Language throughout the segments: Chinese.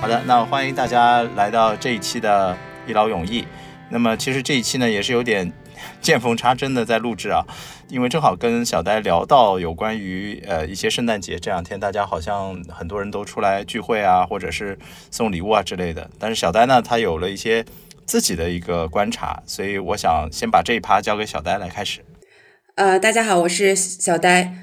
好的，那欢迎大家来到这一期的一劳永逸。那么其实这一期呢也是有点见缝插针的在录制啊，因为正好跟小呆聊到有关于呃一些圣诞节这两天大家好像很多人都出来聚会啊，或者是送礼物啊之类的。但是小呆呢他有了一些自己的一个观察，所以我想先把这一趴交给小呆来开始。呃，大家好，我是小呆，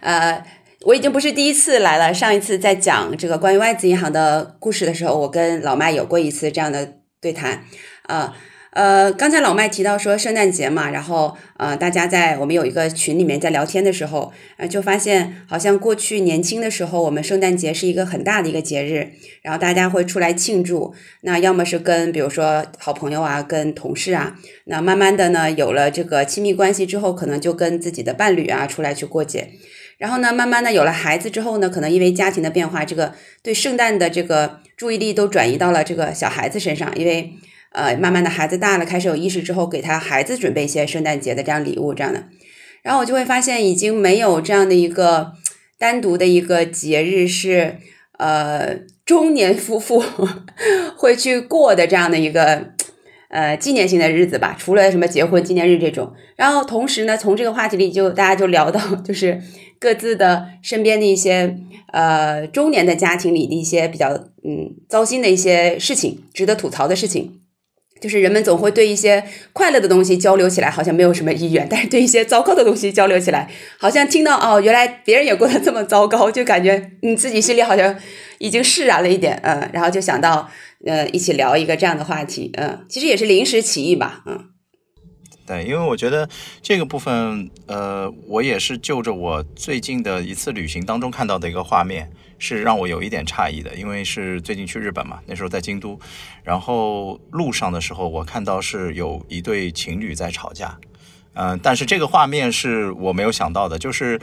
呃。我已经不是第一次来了。上一次在讲这个关于外资银行的故事的时候，我跟老麦有过一次这样的对谈。呃呃，刚才老麦提到说圣诞节嘛，然后呃，大家在我们有一个群里面在聊天的时候，呃，就发现好像过去年轻的时候，我们圣诞节是一个很大的一个节日，然后大家会出来庆祝。那要么是跟比如说好朋友啊，跟同事啊。那慢慢的呢，有了这个亲密关系之后，可能就跟自己的伴侣啊出来去过节。然后呢，慢慢的有了孩子之后呢，可能因为家庭的变化，这个对圣诞的这个注意力都转移到了这个小孩子身上，因为呃，慢慢的孩子大了，开始有意识之后，给他孩子准备一些圣诞节的这样礼物这样的，然后我就会发现已经没有这样的一个单独的一个节日是呃中年夫妇 会去过的这样的一个。呃，纪念性的日子吧，除了什么结婚纪念日这种，然后同时呢，从这个话题里就大家就聊到，就是各自的身边的一些呃中年的家庭里的一些比较嗯糟心的一些事情，值得吐槽的事情，就是人们总会对一些快乐的东西交流起来好像没有什么意愿，但是对一些糟糕的东西交流起来，好像听到哦，原来别人也过得这么糟糕，就感觉你自己心里好像已经释然了一点，嗯，然后就想到。呃，一起聊一个这样的话题，嗯，其实也是临时起意吧，嗯，对，因为我觉得这个部分，呃，我也是就着我最近的一次旅行当中看到的一个画面，是让我有一点诧异的，因为是最近去日本嘛，那时候在京都，然后路上的时候，我看到是有一对情侣在吵架，嗯，但是这个画面是我没有想到的，就是。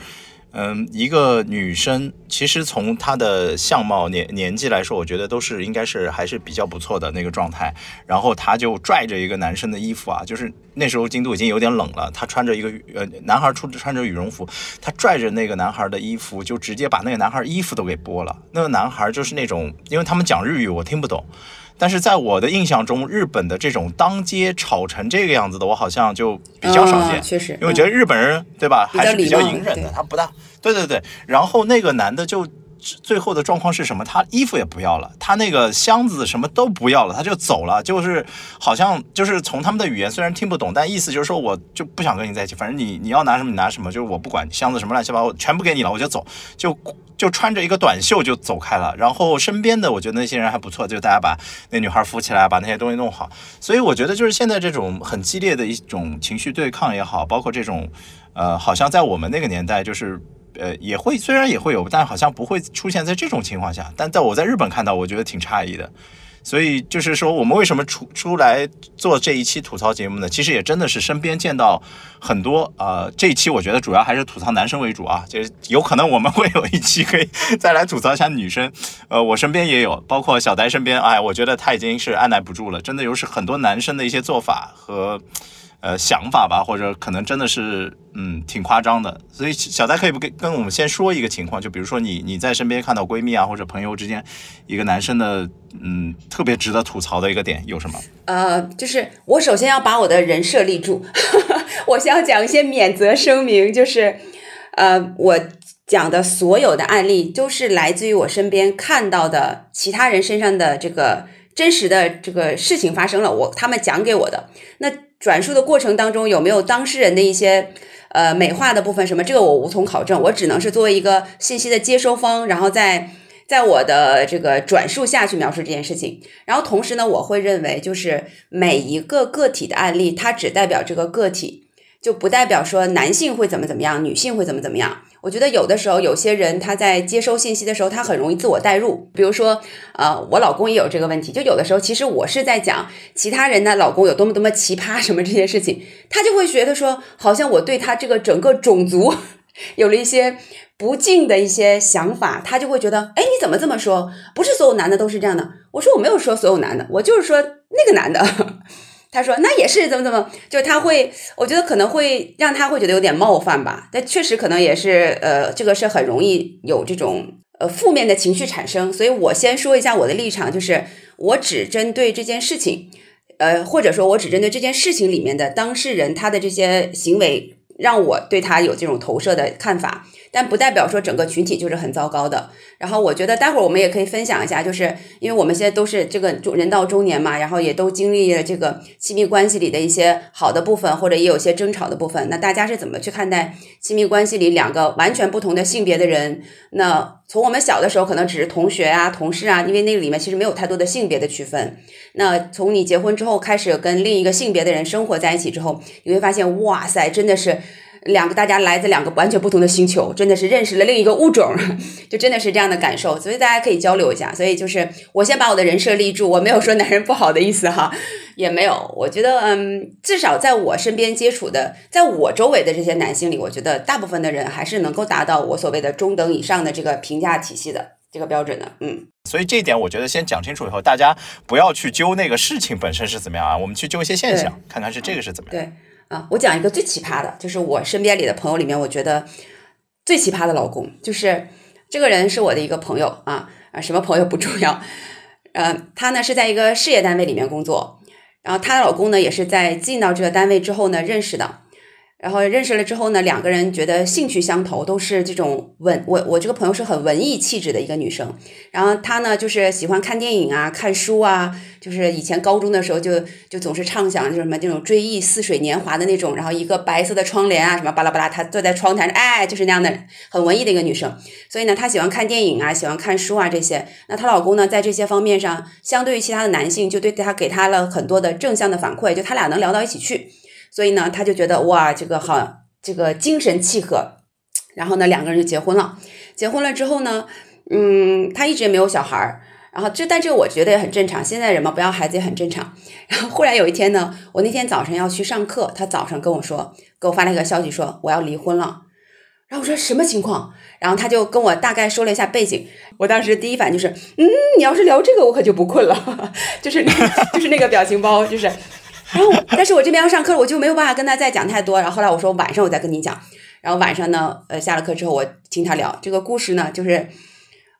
嗯，一个女生其实从她的相貌、年年纪来说，我觉得都是应该是还是比较不错的那个状态。然后她就拽着一个男生的衣服啊，就是那时候京都已经有点冷了，她穿着一个呃男孩出穿着羽绒服，她拽着那个男孩的衣服，就直接把那个男孩衣服都给剥了。那个男孩就是那种，因为他们讲日语，我听不懂。但是在我的印象中，日本的这种当街吵成这个样子的，我好像就比较少见。确实，因为我觉得日本人对吧，还是比较隐忍的，他不大。对对对，然后那个男的就。最后的状况是什么？他衣服也不要了，他那个箱子什么都不要了，他就走了。就是好像就是从他们的语言虽然听不懂，但意思就是说我就不想跟你在一起。反正你你要拿什么你拿什么，就是我不管箱子什么乱七八糟全部给你了，我就走。就就穿着一个短袖就走开了。然后身边的我觉得那些人还不错，就大家把那女孩扶起来，把那些东西弄好。所以我觉得就是现在这种很激烈的一种情绪对抗也好，包括这种呃，好像在我们那个年代就是。呃，也会，虽然也会有，但好像不会出现在这种情况下。但在我在日本看到，我觉得挺诧异的。所以就是说，我们为什么出出来做这一期吐槽节目呢？其实也真的是身边见到很多啊。这一期我觉得主要还是吐槽男生为主啊，就是有可能我们 会有一期可以再来吐槽一下女生。呃，我身边也有，包括小呆身边，哎，我觉得他已经是按耐不住了，真的有是很多男生的一些做法和。呃，想法吧，或者可能真的是，嗯，挺夸张的。所以小戴可以不跟跟我们先说一个情况，就比如说你你在身边看到闺蜜啊或者朋友之间一个男生的，嗯，特别值得吐槽的一个点有什么？呃，就是我首先要把我的人设立住，我先要讲一些免责声明，就是呃，我讲的所有的案例都是来自于我身边看到的其他人身上的这个真实的这个事情发生了，我他们讲给我的那。转述的过程当中有没有当事人的一些呃美化的部分？什么这个我无从考证，我只能是作为一个信息的接收方，然后在在我的这个转述下去描述这件事情。然后同时呢，我会认为就是每一个个体的案例，它只代表这个个体，就不代表说男性会怎么怎么样，女性会怎么怎么样。我觉得有的时候，有些人他在接收信息的时候，他很容易自我代入。比如说，呃，我老公也有这个问题。就有的时候，其实我是在讲其他人的老公有多么多么奇葩什么这些事情，他就会觉得说，好像我对他这个整个种族 有了一些不敬的一些想法，他就会觉得，哎，你怎么这么说？不是所有男的都是这样的。我说我没有说所有男的，我就是说那个男的。他说：“那也是怎么怎么，就他会，我觉得可能会让他会觉得有点冒犯吧。但确实可能也是，呃，这个是很容易有这种呃负面的情绪产生。所以我先说一下我的立场，就是我只针对这件事情，呃，或者说我只针对这件事情里面的当事人他的这些行为。让我对他有这种投射的看法，但不代表说整个群体就是很糟糕的。然后我觉得待会儿我们也可以分享一下，就是因为我们现在都是这个中人到中年嘛，然后也都经历了这个亲密关系里的一些好的部分，或者也有些争吵的部分。那大家是怎么去看待亲密关系里两个完全不同的性别的人？那从我们小的时候可能只是同学啊、同事啊，因为那个里面其实没有太多的性别的区分。那从你结婚之后开始跟另一个性别的人生活在一起之后，你会发现，哇塞，真的是。两个大家来自两个完全不同的星球，真的是认识了另一个物种，就真的是这样的感受，所以大家可以交流一下。所以就是我先把我的人设立住，我没有说男人不好的意思哈，也没有。我觉得嗯，至少在我身边接触的，在我周围的这些男性里，我觉得大部分的人还是能够达到我所谓的中等以上的这个评价体系的这个标准的。嗯，所以这一点我觉得先讲清楚以后，大家不要去揪那个事情本身是怎么样啊，我们去揪一些现象，看看是这个是怎么样。对。啊，我讲一个最奇葩的，就是我身边里的朋友里面，我觉得最奇葩的老公，就是这个人是我的一个朋友啊啊，什么朋友不重要，呃，他呢是在一个事业单位里面工作，然后她的老公呢也是在进到这个单位之后呢认识的。然后认识了之后呢，两个人觉得兴趣相投，都是这种文我我这个朋友是很文艺气质的一个女生，然后她呢就是喜欢看电影啊、看书啊，就是以前高中的时候就就总是畅想就什么这种追忆似水年华的那种，然后一个白色的窗帘啊什么巴拉巴拉，她坐在窗台上，哎，就是那样的很文艺的一个女生，所以呢，她喜欢看电影啊，喜欢看书啊这些，那她老公呢在这些方面上，相对于其他的男性，就对她给她了很多的正向的反馈，就他俩能聊到一起去。所以呢，他就觉得哇，这个好，这个精神契合，然后呢，两个人就结婚了。结婚了之后呢，嗯，他一直也没有小孩儿。然后这，但这个我觉得也很正常。现在人嘛，不要孩子也很正常。然后忽然有一天呢，我那天早上要去上课，他早上跟我说，给我发了一个消息说我要离婚了。然后我说什么情况？然后他就跟我大概说了一下背景。我当时第一反应就是，嗯，你要是聊这个，我可就不困了。就是 就是那个表情包，就是。然后，但是我这边要上课，我就没有办法跟他再讲太多。然后后来我说晚上我再跟你讲。然后晚上呢，呃，下了课之后我听他聊这个故事呢，就是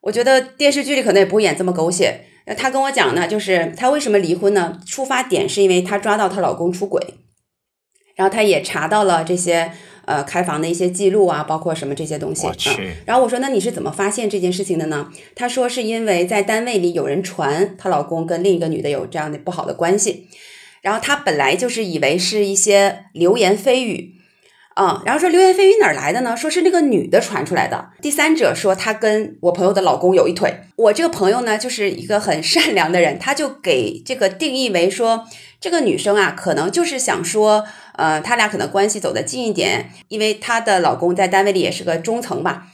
我觉得电视剧里可能也不会演这么狗血。那他跟我讲呢，就是他为什么离婚呢？出发点是因为她抓到她老公出轨，然后她也查到了这些呃开房的一些记录啊，包括什么这些东西。然后我说那你是怎么发现这件事情的呢？他说是因为在单位里有人传她老公跟另一个女的有这样的不好的关系。然后他本来就是以为是一些流言蜚语，啊，然后说流言蜚语哪儿来的呢？说是那个女的传出来的。第三者说他跟我朋友的老公有一腿。我这个朋友呢，就是一个很善良的人，他就给这个定义为说，这个女生啊，可能就是想说，呃，他俩可能关系走得近一点，因为她的老公在单位里也是个中层吧。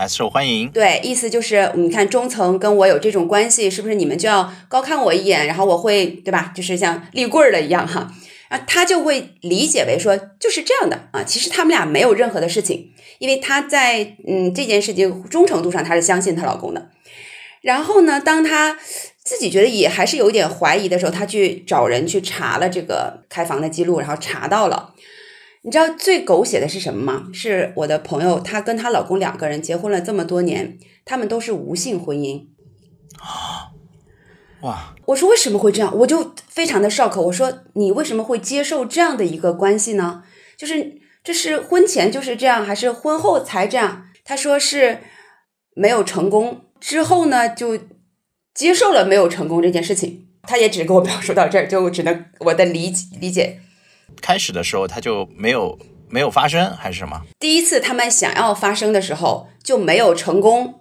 还受欢迎，对，意思就是你看中层跟我有这种关系，是不是你们就要高看我一眼，然后我会对吧？就是像立棍儿了一样哈，啊，他就会理解为说就是这样的啊。其实他们俩没有任何的事情，因为他在嗯这件事情忠诚度上他是相信她老公的。然后呢，当他自己觉得也还是有一点怀疑的时候，他去找人去查了这个开房的记录，然后查到了。你知道最狗血的是什么吗？是我的朋友，她跟她老公两个人结婚了这么多年，他们都是无性婚姻。啊哇！我说为什么会这样？我就非常的 shock。我说你为什么会接受这样的一个关系呢？就是这是婚前就是这样，还是婚后才这样？他说是没有成功之后呢，就接受了没有成功这件事情。他也只跟我表述到这儿，就只能我的理解理解。开始的时候他就没有没有发生还是什么？第一次他们想要发生的时候就没有成功，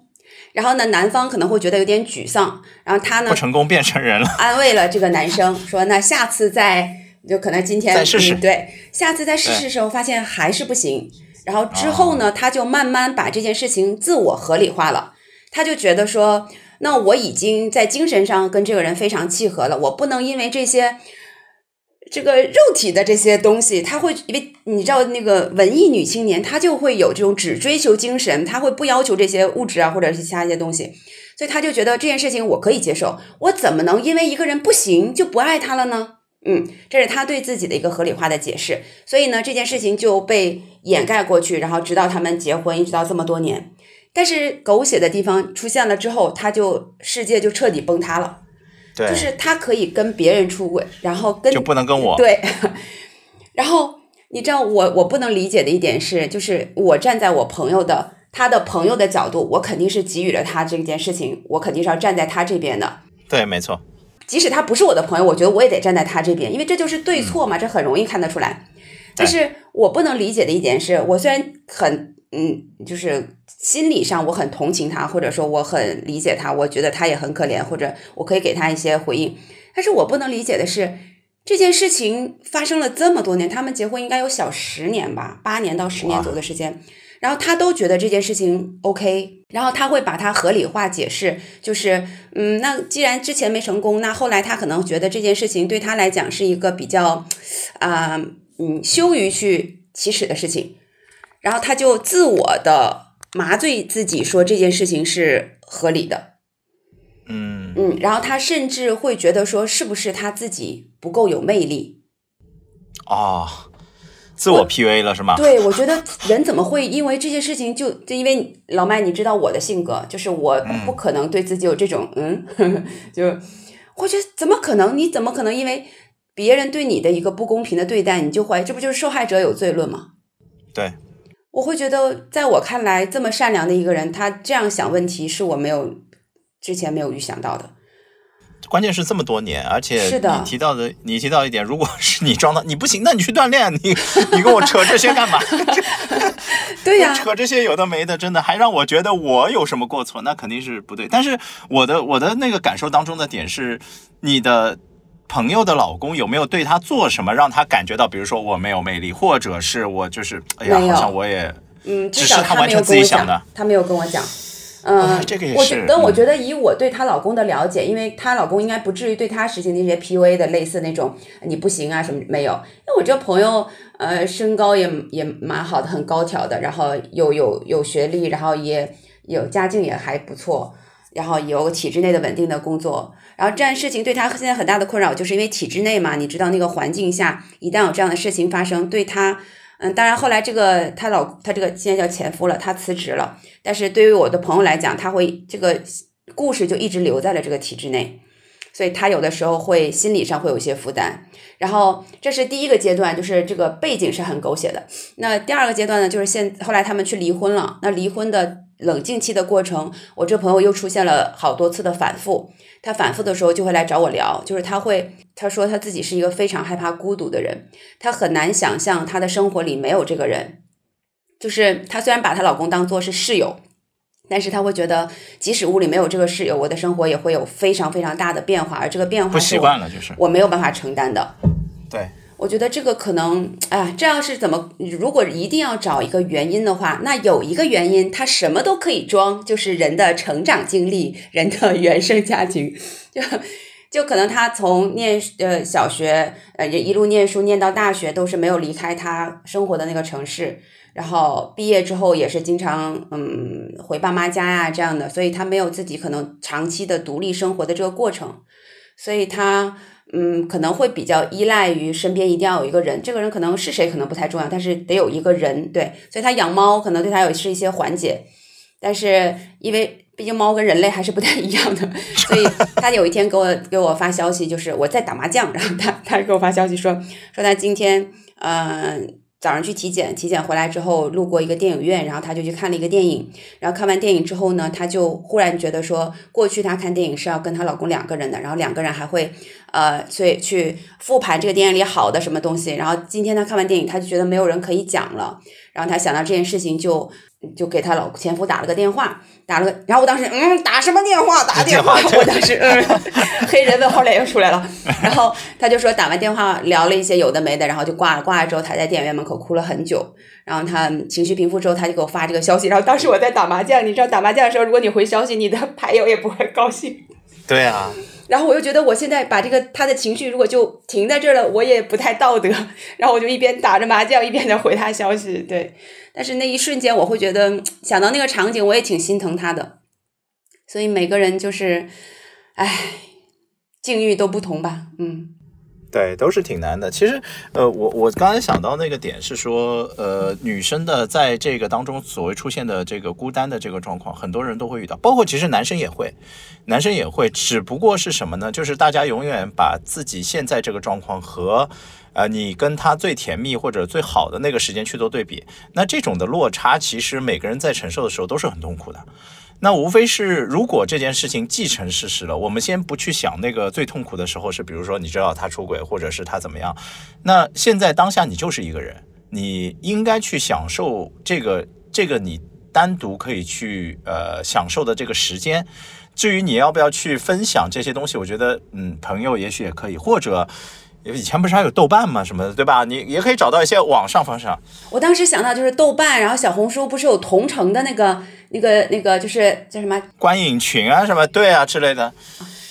然后呢，男方可能会觉得有点沮丧，然后他呢不成功变成人了，安慰了这个男生说：“那下次再就可能今天再试试，对，下次再试试的时候发现还是不行，然后之后呢，他就慢慢把这件事情自我合理化了，他就觉得说，那我已经在精神上跟这个人非常契合了，我不能因为这些。”这个肉体的这些东西，他会因为你知道那个文艺女青年，她就会有这种只追求精神，她会不要求这些物质啊，或者是其他一些东西，所以她就觉得这件事情我可以接受，我怎么能因为一个人不行就不爱他了呢？嗯，这是他对自己的一个合理化的解释，所以呢，这件事情就被掩盖过去，然后直到他们结婚，一直到这么多年。但是狗血的地方出现了之后，他就世界就彻底崩塌了。对，就是他可以跟别人出轨，然后跟就不能跟我对。然后你知道我我不能理解的一点是，就是我站在我朋友的他的朋友的角度，我肯定是给予了他这件事情，我肯定是要站在他这边的。对，没错。即使他不是我的朋友，我觉得我也得站在他这边，因为这就是对错嘛，这很容易看得出来。但是我不能理解的一点是，我虽然很嗯，就是心理上我很同情他，或者说我很理解他，我觉得他也很可怜，或者我可以给他一些回应。但是我不能理解的是，这件事情发生了这么多年，他们结婚应该有小十年吧，八年到十年左右的时间。然后他都觉得这件事情 OK，然后他会把它合理化解释，就是嗯，那既然之前没成功，那后来他可能觉得这件事情对他来讲是一个比较啊嗯羞于去启齿的事情，然后他就自我的麻醉自己，说这件事情是合理的，嗯嗯，然后他甚至会觉得说是不是他自己不够有魅力哦。自我 PUA 了是吗？对，我觉得人怎么会因为这些事情就就因为老麦，你知道我的性格，就是我不可能对自己有这种嗯，就我觉得怎么可能？你怎么可能因为别人对你的一个不公平的对待，你就怀疑这不就是受害者有罪论吗？对，我会觉得，在我看来，这么善良的一个人，他这样想问题，是我没有之前没有预想到的。关键是这么多年，而且是的你提到的，你提到一点，如果 是你装的，你不行，那你去锻炼，你你跟我扯这些干嘛？对呀、扯这些有的没的，真的还让我觉得我有什么过错，那肯定是不对。但是我的我的那个感受当中的点是，你的朋友的老公有没有对她做什么，让她感觉到，比如说我没有魅力，或者是我就是哎呀，好像我也嗯，至只是少没有他完全自己想的，他没有跟我讲。嗯哎，这个也我是嗯觉得我觉得以我对她老公的了解，因为她老公应该不至于对她实行那些 PUA 的类似那种你不行啊什么没有。因为我这朋友呃身高也也蛮好的，很高挑的，然后有有有学历，然后也有家境也还不错，然后有体制内的稳定的工作。然后这样事情对他现在很大的困扰，就是因为体制内嘛，你知道那个环境下，一旦有这样的事情发生，对他。嗯，当然，后来这个她老她这个现在叫前夫了，他辞职了。但是对于我的朋友来讲，他会这个故事就一直留在了这个体制内，所以他有的时候会心理上会有一些负担。然后这是第一个阶段，就是这个背景是很狗血的。那第二个阶段呢，就是现后来他们去离婚了。那离婚的冷静期的过程，我这朋友又出现了好多次的反复。他反复的时候就会来找我聊，就是他会他说他自己是一个非常害怕孤独的人，他很难想象他的生活里没有这个人。就是她虽然把她老公当做是室友，但是她会觉得，即使屋里没有这个室友，我的生活也会有非常非常大的变化，而这个变化不习惯了就是我没有办法承担的。对。我觉得这个可能，哎，这要是怎么？如果一定要找一个原因的话，那有一个原因，他什么都可以装，就是人的成长经历，人的原生家庭，就就可能他从念呃小学，呃也一路念书念到大学，都是没有离开他生活的那个城市，然后毕业之后也是经常嗯回爸妈家呀、这样的，所以他没有自己可能长期的独立生活的这个过程，所以他。嗯，可能会比较依赖于身边一定要有一个人，这个人可能是谁可能不太重要，但是得有一个人，对，所以他养猫可能对他有是一些缓解，但是因为毕竟猫跟人类还是不太一样的，所以他有一天给我给我发消息，就是我在打麻将，然后他他给我发消息说说他今天嗯。早上去体检，体检回来之后路过一个电影院，然后他就去看了一个电影。然后看完电影之后呢，他就忽然觉得说，过去她看电影是要跟她老公两个人的，然后两个人还会呃，所以去复盘这个电影里好的什么东西。然后今天她看完电影，她就觉得没有人可以讲了，然后她想到这件事情就，就给她老前夫打了个电话，打了个，然后我当时嗯，打什么电话？打电话？我当时嗯，黑人问号脸又出来了。然后他就说打完电话聊了一些有的没的，然后就挂了。挂了之后，他在电影院门口哭了很久。然后他情绪平复之后，他就给我发这个消息。然后当时我在打麻将，你知道打麻将的时候，如果你回消息，你的牌友也不会高兴。对啊，然后我又觉得我现在把这个他的情绪如果就停在这儿了，我也不太道德。然后我就一边打着麻将一边在回他消息。对，但是那一瞬间我会觉得想到那个场景，我也挺心疼他的。所以每个人就是，唉，境遇都不同吧，嗯。对，都是挺难的。其实，呃，我我刚才想到那个点是说，呃，女生的在这个当中所谓出现的这个孤单的这个状况，很多人都会遇到，包括其实男生也会，男生也会，只不过是什么呢？就是大家永远把自己现在这个状况和，呃，你跟他最甜蜜或者最好的那个时间去做对比，那这种的落差，其实每个人在承受的时候都是很痛苦的。那无非是，如果这件事情既成事实了，我们先不去想那个最痛苦的时候是，比如说你知道他出轨，或者是他怎么样。那现在当下你就是一个人，你应该去享受这个这个你单独可以去呃享受的这个时间。至于你要不要去分享这些东西，我觉得嗯，朋友也许也可以，或者。以前不是还有豆瓣嘛？什么的，对吧？你也可以找到一些网上方式。我当时想到就是豆瓣，然后小红书不是有同城的那个、那个、那个，就是叫什么观影群啊，什么对啊之类的。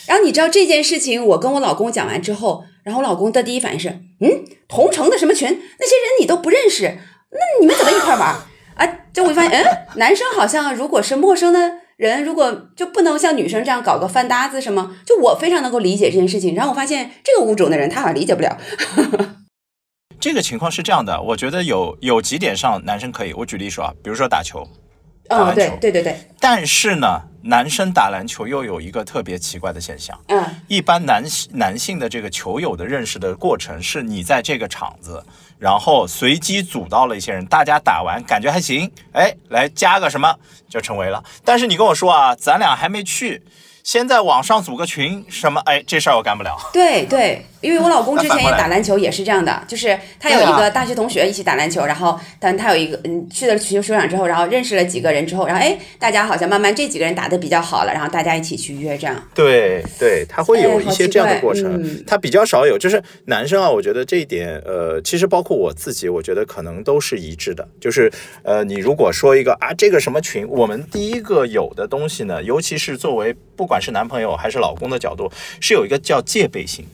然后你知道这件事情，我跟我老公讲完之后，然后我老公的第一反应是：嗯，同城的什么群？那些人你都不认识，那你们怎么一块玩？啊，就会发现，嗯，男生好像如果是陌生的。人如果就不能像女生这样搞个饭搭子什么？就我非常能够理解这件事情。然后我发现这个物种的人他好像理解不了。这个情况是这样的，我觉得有有几点上男生可以。我举例说啊，比如说打球，哦，对对对对。但是呢，男生打篮球又有一个特别奇怪的现象。嗯。一般男男性的这个球友的认识的过程是你在这个场子。然后随机组到了一些人，大家打完感觉还行，哎，来加个什么就成为了。但是你跟我说啊，咱俩还没去。先在网上组个群，什么？哎，这事儿我干不了。对对，因为我老公之前也打篮球，也是这样的，就是他有一个大学同学一起打篮球，然后但他有一个嗯去了球球场之后，然后认识了几个人之后，然后哎，大家好像慢慢这几个人打的比较好了，然后大家一起去约这样。对对，他会有一些这样的过程，他比较少有，就是男生啊，我觉得这一点，呃，其实包括我自己，我觉得可能都是一致的，就是呃，你如果说一个啊，这个什么群，我们第一个有的东西呢，尤其是作为不管。是男朋友还是老公的角度，是有一个叫戒备心，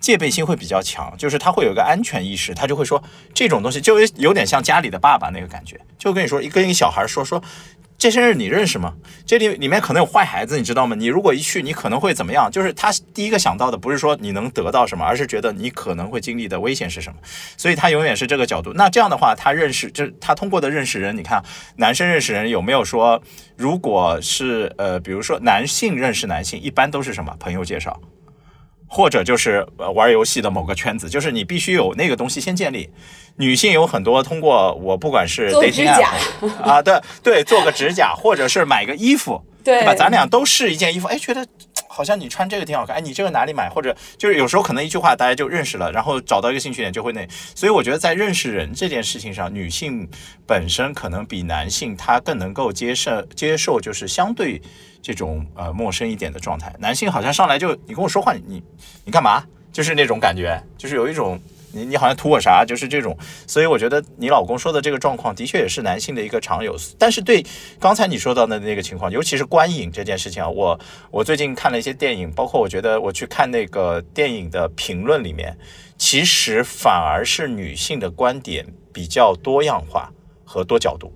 戒备心会比较强，就是他会有一个安全意识，他就会说这种东西就有点像家里的爸爸那个感觉，就跟你说，跟一个小孩说说。这些人你认识吗？这里里面可能有坏孩子，你知道吗？你如果一去，你可能会怎么样？就是他第一个想到的不是说你能得到什么，而是觉得你可能会经历的危险是什么。所以他永远是这个角度。那这样的话，他认识，就是他通过的认识人，你看男生认识人有没有说，如果是呃，比如说男性认识男性，一般都是什么朋友介绍。或者就是玩游戏的某个圈子，就是你必须有那个东西先建立。女性有很多通过我不管是做指甲啊，对对，做个指甲，或者是买个衣服，对吧？咱俩都试一件衣服，哎，觉得好像你穿这个挺好看，哎，你这个哪里买？或者就是有时候可能一句话大家就认识了，然后找到一个兴趣点就会那。所以我觉得在认识人这件事情上，女性本身可能比男性她更能够接受接受，就是相对。这种呃陌生一点的状态，男性好像上来就你跟我说话，你你干嘛？就是那种感觉，就是有一种你你好像图我啥，就是这种。所以我觉得你老公说的这个状况的确也是男性的一个常有。但是对刚才你说到的那个情况，尤其是观影这件事情啊，我我最近看了一些电影，包括我觉得我去看那个电影的评论里面，其实反而是女性的观点比较多样化和多角度。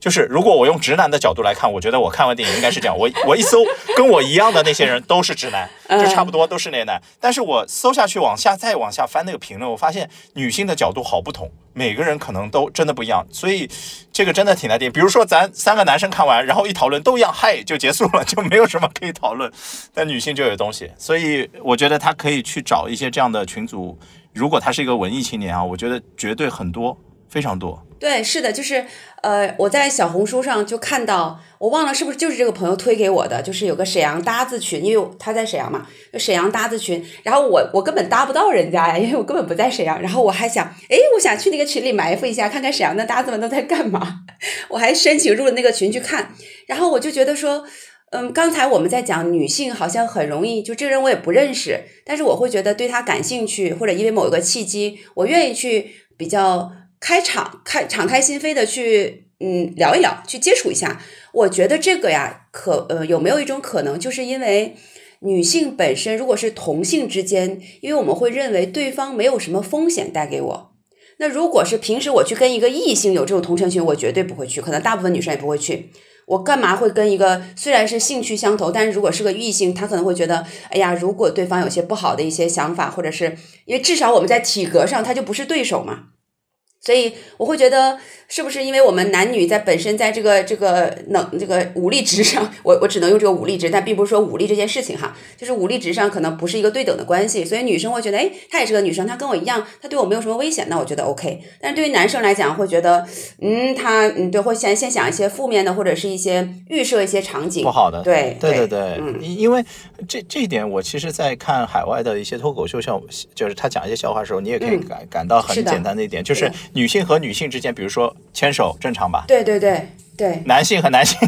就是如果我用直男的角度来看，我觉得我看完电影应该是这样。我 我一搜，跟我一样的那些人都是直男，就差不多都是那男。但是我搜下去，往下再往下翻那个评论，我发现女性的角度好不同，每个人可能都真的不一样。所以这个真的挺难定。比如说咱三个男生看完，然后一讨论都一样，嗨就结束了，就没有什么可以讨论。但女性就有东西，所以我觉得他可以去找一些这样的群组。如果他是一个文艺青年啊，我觉得绝对很多，非常多。对，是的，就是，呃，我在小红书上就看到，我忘了是不是就是这个朋友推给我的，就是有个沈阳搭子群，因为他在沈阳嘛，沈阳搭子群，然后我我根本搭不到人家呀，因为我根本不在沈阳，然后我还想，哎，我想去那个群里埋伏一下，看看沈阳的搭子们都在干嘛，我还申请入了那个群去看，然后我就觉得说，嗯，刚才我们在讲女性好像很容易，就这个人我也不认识，但是我会觉得对他感兴趣，或者因为某一个契机，我愿意去比较。开场开敞开心扉的去嗯聊一聊，去接触一下。我觉得这个呀，可呃有没有一种可能，就是因为女性本身如果是同性之间，因为我们会认为对方没有什么风险带给我。那如果是平时我去跟一个异性有这种同城群，我绝对不会去，可能大部分女生也不会去。我干嘛会跟一个虽然是兴趣相投，但是如果是个异性，他可能会觉得，哎呀，如果对方有些不好的一些想法，或者是因为至少我们在体格上他就不是对手嘛。所以我会觉得，是不是因为我们男女在本身在这个这个能这个武力值上，我我只能用这个武力值，但并不是说武力这件事情哈，就是武力值上可能不是一个对等的关系，所以女生会觉得，哎，她也是个女生，她跟我一样，她对我没有什么危险，那我觉得 OK。但是对于男生来讲，会觉得，嗯，他嗯对，会先先想一些负面的，或者是一些预设一些场景不好的，对对对对，因因为这这一点，我其实，在看海外的一些脱口秀，像就是他讲一些笑话的时候，你也可以感感到很简单的一点，就是。女性和女性之间，比如说牵手，正常吧？对对对对。男性和男性，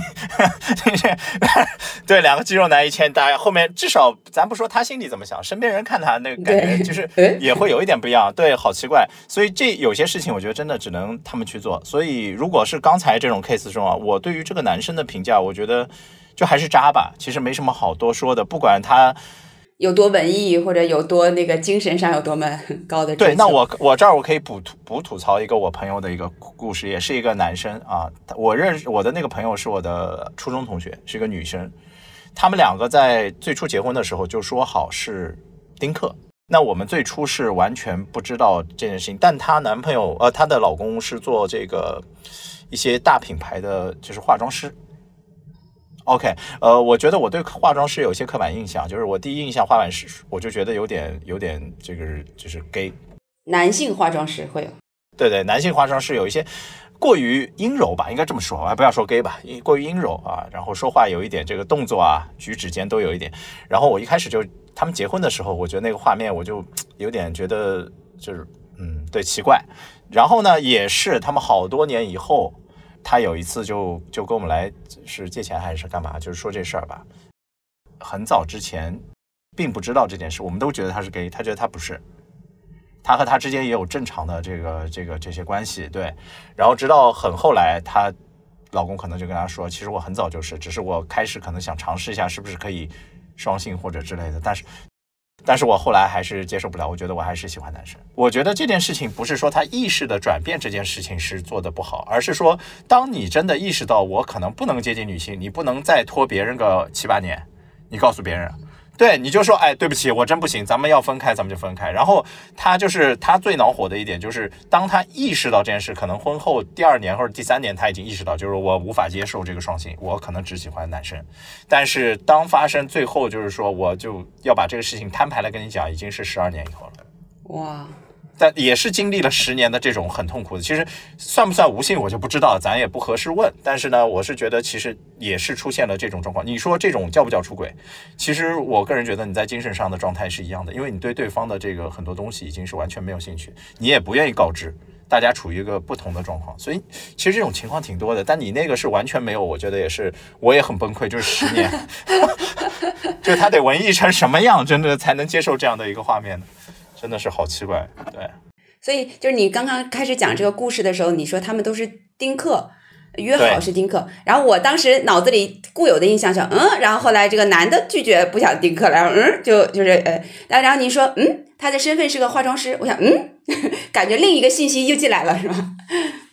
对两个肌肉男一牵，大家后面至少咱不说他心里怎么想，身边人看他那个感觉就是也会有一点不一样。对，好奇怪。所以这有些事情，我觉得真的只能他们去做。所以如果是刚才这种 case 中啊，我对于这个男生的评价，我觉得就还是渣吧，其实没什么好多说的。不管他。有多文艺，或者有多那个精神上有多么高的 对，那我我这儿我可以补吐补吐槽一个我朋友的一个故事，也是一个男生啊。我认识我的那个朋友是我的初中同学，是一个女生。他们两个在最初结婚的时候就说好是丁克。那我们最初是完全不知道这件事情，但她男朋友呃，她的老公是做这个一些大品牌的就是化妆师。OK，呃，我觉得我对化妆师有一些刻板印象，就是我第一印象，化妆师我就觉得有点有点这个就是 gay。男性化妆师会有？对对，男性化妆师有一些过于阴柔吧，应该这么说，啊，不要说 gay 吧，过于阴柔啊，然后说话有一点这个动作啊，举止间都有一点。然后我一开始就他们结婚的时候，我觉得那个画面我就有点觉得就是嗯，对，奇怪。然后呢，也是他们好多年以后。他有一次就就跟我们来是借钱还是干嘛？就是说这事儿吧。很早之前并不知道这件事，我们都觉得他是 gay，他觉得他不是。他和他之间也有正常的这个这个这些关系，对。然后直到很后来，她老公可能就跟她说：“其实我很早就是，只是我开始可能想尝试一下是不是可以双性或者之类的，但是。”但是我后来还是接受不了，我觉得我还是喜欢男生。我觉得这件事情不是说他意识的转变这件事情是做的不好，而是说当你真的意识到我可能不能接近女性，你不能再拖别人个七八年，你告诉别人。对，你就说，哎，对不起，我真不行，咱们要分开，咱们就分开。然后他就是他最恼火的一点，就是当他意识到这件事，可能婚后第二年或者第三年，他已经意识到，就是我无法接受这个双性，我可能只喜欢男生。但是当发生最后，就是说我就要把这个事情摊牌来跟你讲，已经是十二年以后了。哇。但也是经历了十年的这种很痛苦的，其实算不算无性我就不知道，咱也不合适问。但是呢，我是觉得其实也是出现了这种状况。你说这种叫不叫出轨？其实我个人觉得你在精神上的状态是一样的，因为你对对方的这个很多东西已经是完全没有兴趣，你也不愿意告知，大家处于一个不同的状况。所以其实这种情况挺多的，但你那个是完全没有，我觉得也是，我也很崩溃，就是十年，就他得文艺成什么样，真的才能接受这样的一个画面呢？真的是好奇怪，对。所以就是你刚刚开始讲这个故事的时候，你说他们都是丁克，约好是丁克。然后我当时脑子里固有的印象是，嗯，然后后来这个男的拒绝不想丁克了，然后嗯，就就是呃，然后你说，嗯，他的身份是个化妆师，我想，嗯，感觉另一个信息又进来了，是吧？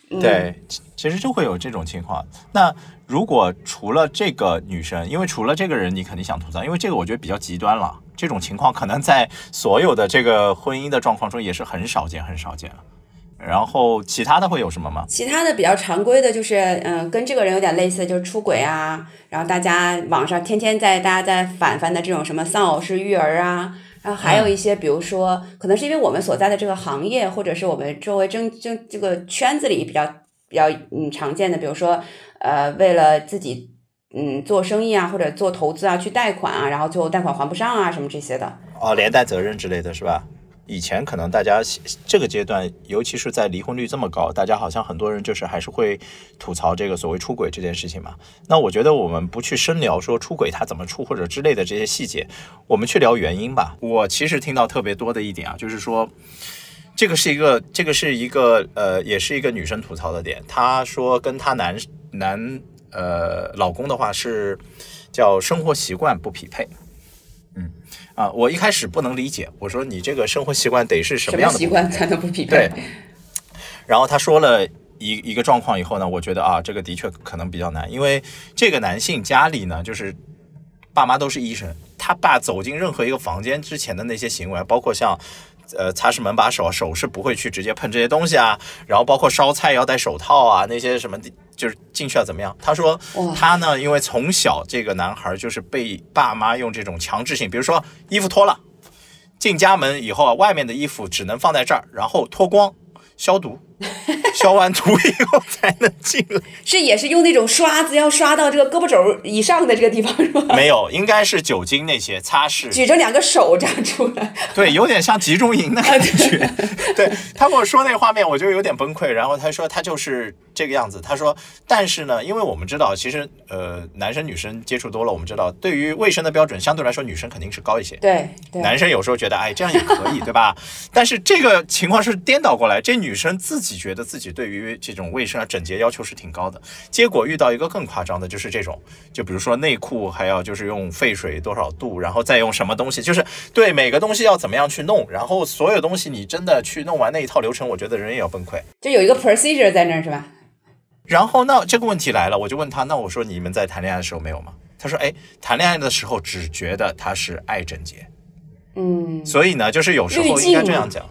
对，其实就会有这种情况。那如果除了这个女生，因为除了这个人，你肯定想吐槽，因为这个我觉得比较极端了。这种情况可能在所有的这个婚姻的状况中也是很少见、很少见了。然后其他的会有什么吗？其他的比较常规的就是，嗯，跟这个人有点类似，就是出轨啊。然后大家网上天天在大家在反反的这种什么丧偶式育儿啊。然后还有一些，比如说，可能是因为我们所在的这个行业，或者是我们周围争争这个圈子里比较比较嗯常见的，比如说，呃，为了自己。嗯，做生意啊，或者做投资啊，去贷款啊，然后最后贷款还不上啊，什么这些的。哦，连带责任之类的是吧？以前可能大家这个阶段，尤其是在离婚率这么高，大家好像很多人就是还是会吐槽这个所谓出轨这件事情嘛。那我觉得我们不去深聊说出轨他怎么出或者之类的这些细节，我们去聊原因吧。我其实听到特别多的一点啊，就是说这个是一个这个是一个呃，也是一个女生吐槽的点。她说跟她男男。呃，老公的话是叫生活习惯不匹配，嗯啊，我一开始不能理解，我说你这个生活习惯得是什么样的习惯才能不匹配？对。然后他说了一一个状况以后呢，我觉得啊，这个的确可能比较难，因为这个男性家里呢，就是爸妈都是医生，他爸走进任何一个房间之前的那些行为，包括像呃擦拭门把手，手是不会去直接碰这些东西啊，然后包括烧菜要戴手套啊，那些什么就是进去要怎么样？他说他呢，因为从小这个男孩就是被爸妈用这种强制性，比如说衣服脱了，进家门以后啊，外面的衣服只能放在这儿，然后脱光消毒。消完毒以后才能进来，是也是用那种刷子，要刷到这个胳膊肘以上的这个地方是吗？没有，应该是酒精那些擦拭。举着两个手这样出来，对，有点像集中营的 感觉。对他跟我说那个画面，我就有点崩溃。然后他说他就是这个样子。他说，但是呢，因为我们知道，其实呃，男生女生接触多了，我们知道对于卫生的标准相对来说，女生肯定是高一些。对，男生有时候觉得哎这样也可以，对吧？但是这个情况是颠倒过来，这女生自己觉得自己对。对于这种卫生啊、整洁要求是挺高的，结果遇到一个更夸张的，就是这种，就比如说内裤还要就是用沸水多少度，然后再用什么东西，就是对每个东西要怎么样去弄，然后所有东西你真的去弄完那一套流程，我觉得人也要崩溃。就有一个 procedure 在那儿是吧？然后那这个问题来了，我就问他，那我说你们在谈恋爱的时候没有吗？他说，哎，谈恋爱的时候只觉得他是爱整洁，嗯，所以呢，就是有时候应该这样讲。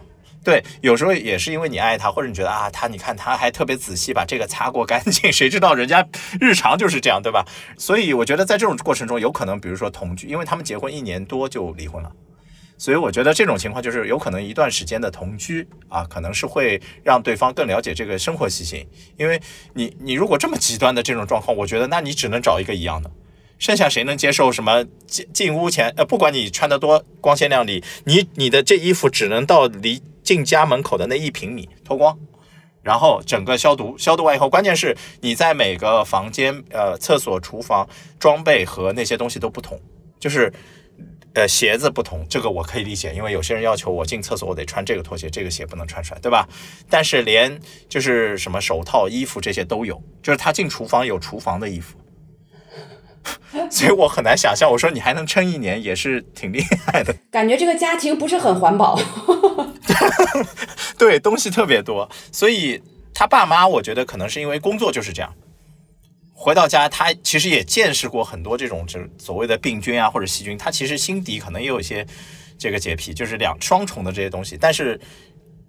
对，有时候也是因为你爱他，或者你觉得啊，他你看他还特别仔细把这个擦过干净，谁知道人家日常就是这样，对吧？所以我觉得在这种过程中，有可能比如说同居，因为他们结婚一年多就离婚了，所以我觉得这种情况就是有可能一段时间的同居啊，可能是会让对方更了解这个生活习性。因为你你如果这么极端的这种状况，我觉得那你只能找一个一样的，剩下谁能接受什么进进屋前呃，不管你穿得多光鲜亮丽，你你的这衣服只能到离。进家门口的那一平米脱光，然后整个消毒，消毒完以后，关键是你在每个房间、呃厕所、厨房装备和那些东西都不同，就是呃鞋子不同，这个我可以理解，因为有些人要求我进厕所我得穿这个拖鞋，这个鞋不能穿出来，对吧？但是连就是什么手套、衣服这些都有，就是他进厨房有厨房的衣服。所以我很难想象，我说你还能撑一年，也是挺厉害的。感觉这个家庭不是很环保。对，东西特别多，所以他爸妈，我觉得可能是因为工作就是这样。回到家，他其实也见识过很多这种，就是所谓的病菌啊或者细菌，他其实心底可能也有一些这个洁癖，就是两双重的这些东西。但是，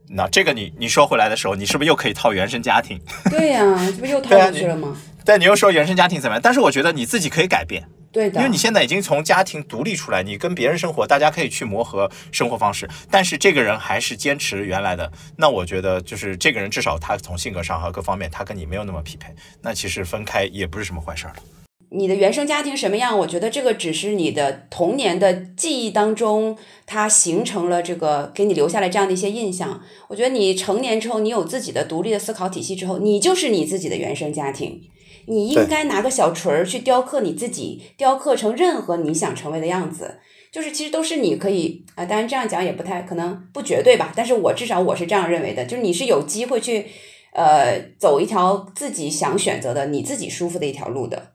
那这个你你说回来的时候，你是不是又可以套原生家庭？对呀，这不又套回去了吗？但你又说原生家庭怎么样？但是我觉得你自己可以改变，对的，因为你现在已经从家庭独立出来，你跟别人生活，大家可以去磨合生活方式。但是这个人还是坚持原来的，那我觉得就是这个人至少他从性格上和各方面，他跟你没有那么匹配。那其实分开也不是什么坏事儿了。你的原生家庭什么样？我觉得这个只是你的童年的记忆当中，它形成了这个给你留下了这样的一些印象。我觉得你成年之后，你有自己的独立的思考体系之后，你就是你自己的原生家庭。你应该拿个小锤儿去雕刻你自己，雕刻成任何你想成为的样子。就是其实都是你可以啊，当然这样讲也不太可能不绝对吧。但是我至少我是这样认为的，就是你是有机会去呃走一条自己想选择的、你自己舒服的一条路的。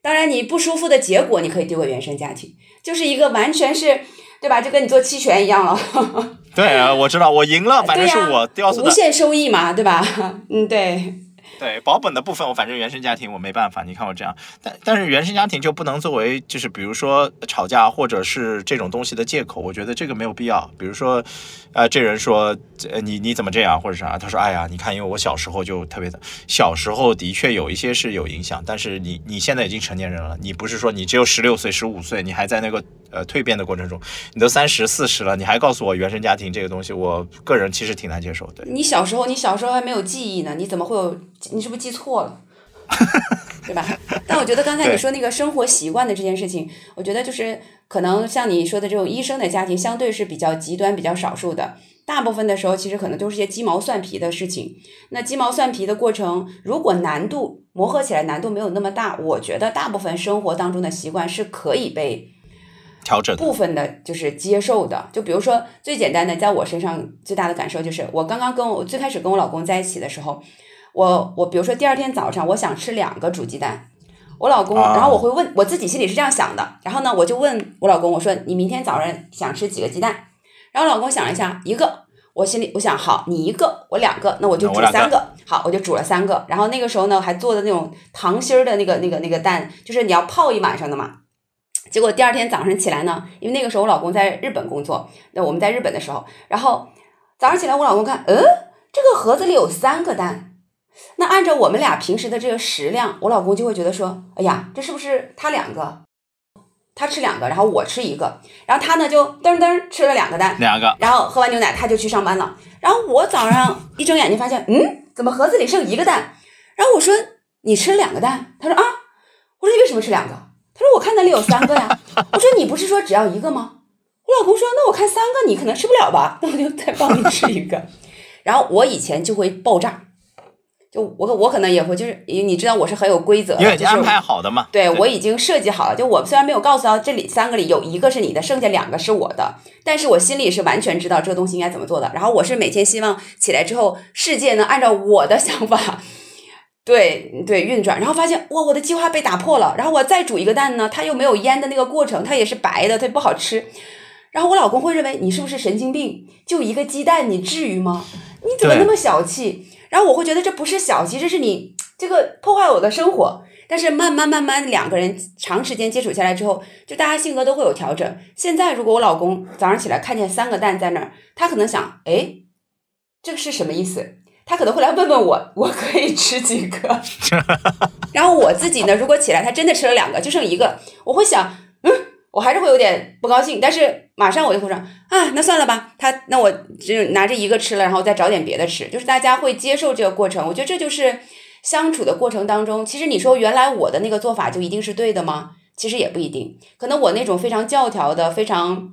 当然，你不舒服的结果，你可以丢给原生家庭，就是一个完全是，对吧？就跟你做期权一样了。对啊，我知道，我赢了，反正是我掉无限收益嘛，对吧？嗯，对。对保本的部分，我反正原生家庭我没办法。你看我这样，但但是原生家庭就不能作为就是比如说吵架或者是这种东西的借口。我觉得这个没有必要。比如说，呃，这人说，呃，你你怎么这样或者啥？他说，哎呀，你看，因为我小时候就特别的，小时候的确有一些是有影响。但是你你现在已经成年人了，你不是说你只有十六岁、十五岁，你还在那个呃蜕变的过程中，你都三十四十了，你还告诉我原生家庭这个东西，我个人其实挺难接受。对你小时候，你小时候还没有记忆呢，你怎么会有？你是不是记错了，对吧？但我觉得刚才你说那个生活习惯的这件事情，我觉得就是可能像你说的这种医生的家庭，相对是比较极端、比较少数的。大部分的时候，其实可能都是些鸡毛蒜皮的事情。那鸡毛蒜皮的过程，如果难度磨合起来难度没有那么大，我觉得大部分生活当中的习惯是可以被调整部分的，就是接受的。就比如说最简单的，在我身上最大的感受就是，我刚刚跟我最开始跟我老公在一起的时候。我我比如说第二天早上我想吃两个煮鸡蛋，我老公，然后我会问我自己心里是这样想的，然后呢我就问我老公我说你明天早上想吃几个鸡蛋？然后老公想了一下一个，我心里我想好你一个我两个那我就煮三个，好，我就煮了三个。然后那个时候呢，还做的那种糖心儿的那个那个那个蛋，就是你要泡一晚上的嘛。结果第二天早上起来呢，因为那个时候我老公在日本工作，那我们在日本的时候，然后早上起来我老公看，嗯，这个盒子里有三个蛋。那按照我们俩平时的这个食量，我老公就会觉得说，哎呀，这是不是他两个？他吃两个，然后我吃一个，然后他呢就噔噔吃了两个蛋，两个，然后喝完牛奶他就去上班了。然后我早上一睁眼睛发现，嗯，怎么盒子里剩一个蛋？然后我说你吃了两个蛋，他说啊，我说你为什么吃两个？他说我看那里有三个呀。我说你不是说只要一个吗？我老公说那我看三个你可能吃不了吧，那我就再帮你吃一个。然后我以前就会爆炸。就我我可能也会，就是你知道我是很有规则，因为安排好的嘛。对，我已经设计好了。就我虽然没有告诉到这里三个里有一个是你的，剩下两个是我的，但是我心里是完全知道这个东西应该怎么做的。然后我是每天希望起来之后，世界能按照我的想法，对对运转。然后发现哇，我的计划被打破了。然后我再煮一个蛋呢，它又没有腌的那个过程，它也是白的，它不好吃。然后我老公会认为你是不是神经病？就一个鸡蛋，你至于吗？你怎么那么小气？然后我会觉得这不是小气，这是你 这个破坏我的生活。但是慢慢慢慢两个人长时间接触下来之后，就大家性格都会有调整。现在如果我老公早上起来看见三个蛋在那儿，他可能想，哎，这个是什么意思？他可能会来问问我，我可以吃几个？然后我自己呢，如果起来他真的吃了两个，就剩一个，我会想，嗯。我还是会有点不高兴，但是马上我就会说啊，那算了吧，他那我就拿着一个吃了，然后再找点别的吃，就是大家会接受这个过程。我觉得这就是相处的过程当中，其实你说原来我的那个做法就一定是对的吗？其实也不一定，可能我那种非常教条的、非常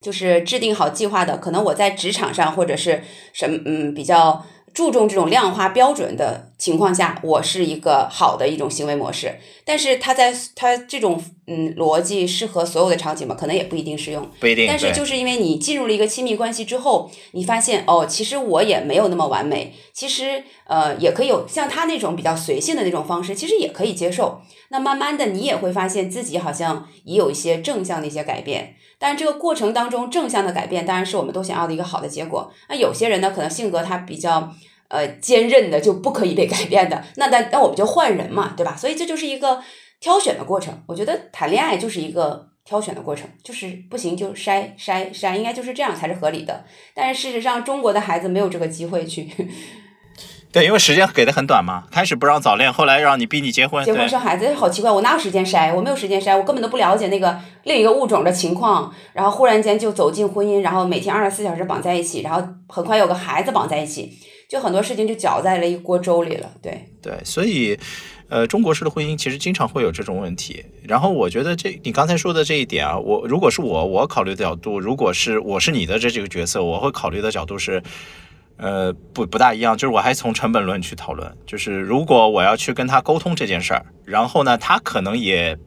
就是制定好计划的，可能我在职场上或者是什么嗯比较。注重这种量化标准的情况下，我是一个好的一种行为模式。但是它在它这种嗯逻辑适合所有的场景吗？可能也不一定适用。不一定。但是就是因为你进入了一个亲密关系之后，你发现哦，其实我也没有那么完美。其实呃，也可以有像他那种比较随性的那种方式，其实也可以接受。那慢慢的，你也会发现自己好像也有一些正向的一些改变。但这个过程当中，正向的改变当然是我们都想要的一个好的结果。那有些人呢，可能性格他比较呃坚韧的，就不可以被改变的。那那那我们就换人嘛，对吧？所以这就是一个挑选的过程。我觉得谈恋爱就是一个挑选的过程，就是不行就筛筛筛，应该就是这样才是合理的。但是事实上，中国的孩子没有这个机会去。对，因为时间给的很短嘛，开始不让早恋，后来让你逼你结婚，结婚生孩子，好奇怪，我哪有时间筛？我没有时间筛，我根本都不了解那个另一个物种的情况，然后忽然间就走进婚姻，然后每天二十四小时绑在一起，然后很快有个孩子绑在一起，就很多事情就搅在了一锅粥里了。对对，所以，呃，中国式的婚姻其实经常会有这种问题。然后我觉得这你刚才说的这一点啊，我如果是我，我考虑的角度，如果是我是你的这几个角色，我会考虑的角度是。呃，不不大一样，就是我还从成本论去讨论，就是如果我要去跟他沟通这件事儿，然后呢，他可能也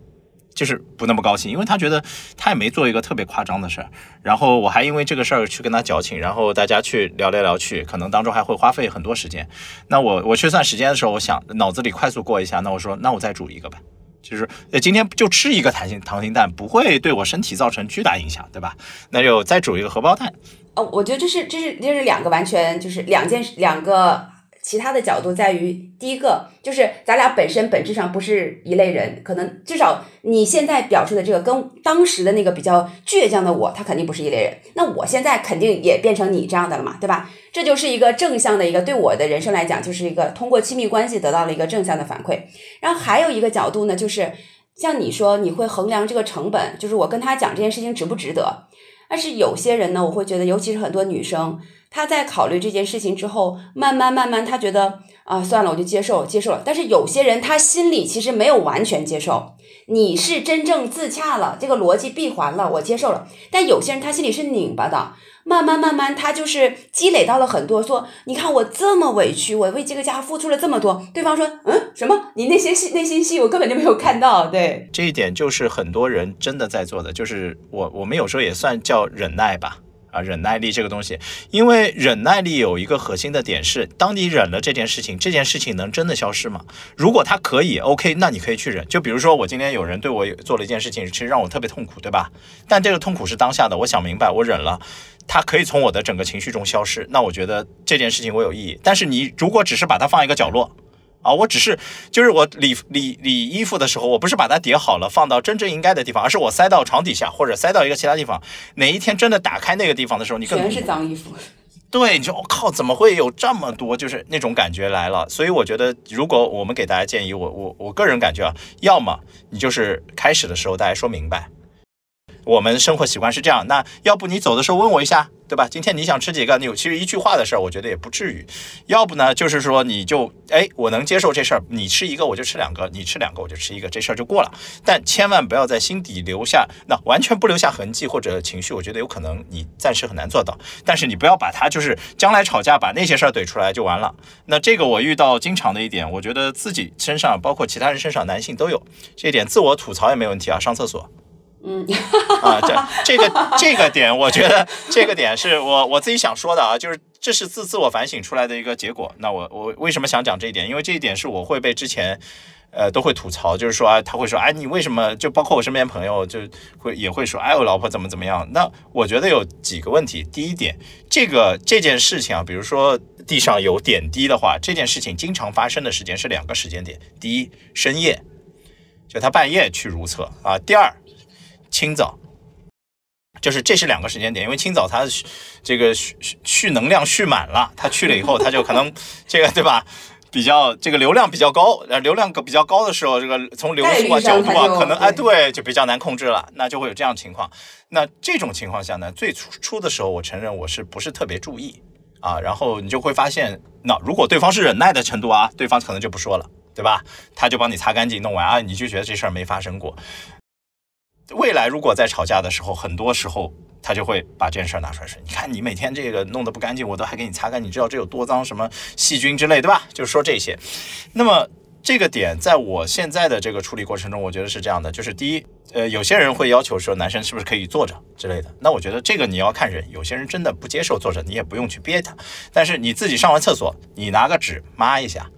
就是不那么高兴，因为他觉得他也没做一个特别夸张的事儿，然后我还因为这个事儿去跟他矫情，然后大家去聊来聊去，可能当中还会花费很多时间。那我我去算时间的时候，我想脑子里快速过一下，那我说那我再煮一个吧，就是呃今天就吃一个弹性溏心蛋，不会对我身体造成巨大影响，对吧？那就再煮一个荷包蛋。哦，我觉得这是这是这是两个完全就是两件两个其他的角度，在于第一个就是咱俩本身本质上不是一类人，可能至少你现在表示的这个跟当时的那个比较倔强的我，他肯定不是一类人。那我现在肯定也变成你这样的了嘛，对吧？这就是一个正向的一个对我的人生来讲，就是一个通过亲密关系得到了一个正向的反馈。然后还有一个角度呢，就是像你说你会衡量这个成本，就是我跟他讲这件事情值不值得。但是有些人呢，我会觉得，尤其是很多女生，她在考虑这件事情之后，慢慢慢慢，她觉得啊，算了，我就接受，接受了。但是有些人，她心里其实没有完全接受。你是真正自洽了，这个逻辑闭环了，我接受了。但有些人，他心里是拧巴的。慢慢慢慢，他就是积累到了很多。说，你看我这么委屈，我为这个家付出了这么多。对方说，嗯，什么？你那些戏、内心戏，我根本就没有看到。对，这一点就是很多人真的在做的，就是我，我们有时候也算叫忍耐吧。啊，忍耐力这个东西，因为忍耐力有一个核心的点是，当你忍了这件事情，这件事情能真的消失吗？如果它可以，OK，那你可以去忍。就比如说我今天有人对我做了一件事情，其实让我特别痛苦，对吧？但这个痛苦是当下的，我想明白，我忍了，它可以从我的整个情绪中消失。那我觉得这件事情我有意义。但是你如果只是把它放一个角落，啊，我只是就是我理理理衣服的时候，我不是把它叠好了放到真正应该的地方，而是我塞到床底下或者塞到一个其他地方。哪一天真的打开那个地方的时候，你全是脏衣服。对，你说我靠，怎么会有这么多？就是那种感觉来了。所以我觉得，如果我们给大家建议，我我我个人感觉啊，要么你就是开始的时候大家说明白。我们生活习惯是这样，那要不你走的时候问我一下，对吧？今天你想吃几个？你有其实一句话的事儿，我觉得也不至于。要不呢，就是说你就哎，我能接受这事儿，你吃一个我就吃两个，你吃两个我就吃一个，这事儿就过了。但千万不要在心底留下那完全不留下痕迹或者情绪，我觉得有可能你暂时很难做到。但是你不要把它就是将来吵架把那些事儿怼出来就完了。那这个我遇到经常的一点，我觉得自己身上包括其他人身上，男性都有这一点，自我吐槽也没问题啊，上厕所。嗯，啊，这这个这个点，我觉得这个点是我我自己想说的啊，就是这是自自我反省出来的一个结果。那我我为什么想讲这一点？因为这一点是我会被之前呃都会吐槽，就是说啊，他会说，哎，你为什么就包括我身边朋友就会也会说，哎，我老婆怎么怎么样？那我觉得有几个问题。第一点，这个这件事情啊，比如说地上有点滴的话，这件事情经常发生的时间是两个时间点：第一，深夜，就他半夜去如厕啊；第二。清早，就是这是两个时间点，因为清早它这个蓄蓄能量蓄满了，它去了以后，它就可能 这个对吧，比较这个流量比较高，呃，流量比较高的时候，这个从流速啊角度啊，可能哎对，就比较难控制了，那就会有这样情况。那这种情况下呢，最初初的时候，我承认我是不是特别注意啊，然后你就会发现，那如果对方是忍耐的程度啊，对方可能就不说了，对吧？他就帮你擦干净弄完啊，你就觉得这事儿没发生过。未来如果在吵架的时候，很多时候他就会把这件事拿出来说：“你看你每天这个弄得不干净，我都还给你擦干，你知道这有多脏，什么细菌之类，对吧？”就是说这些。那么这个点在我现在的这个处理过程中，我觉得是这样的：就是第一，呃，有些人会要求说男生是不是可以坐着之类的。那我觉得这个你要看人，有些人真的不接受坐着，你也不用去憋他。但是你自己上完厕所，你拿个纸抹一下。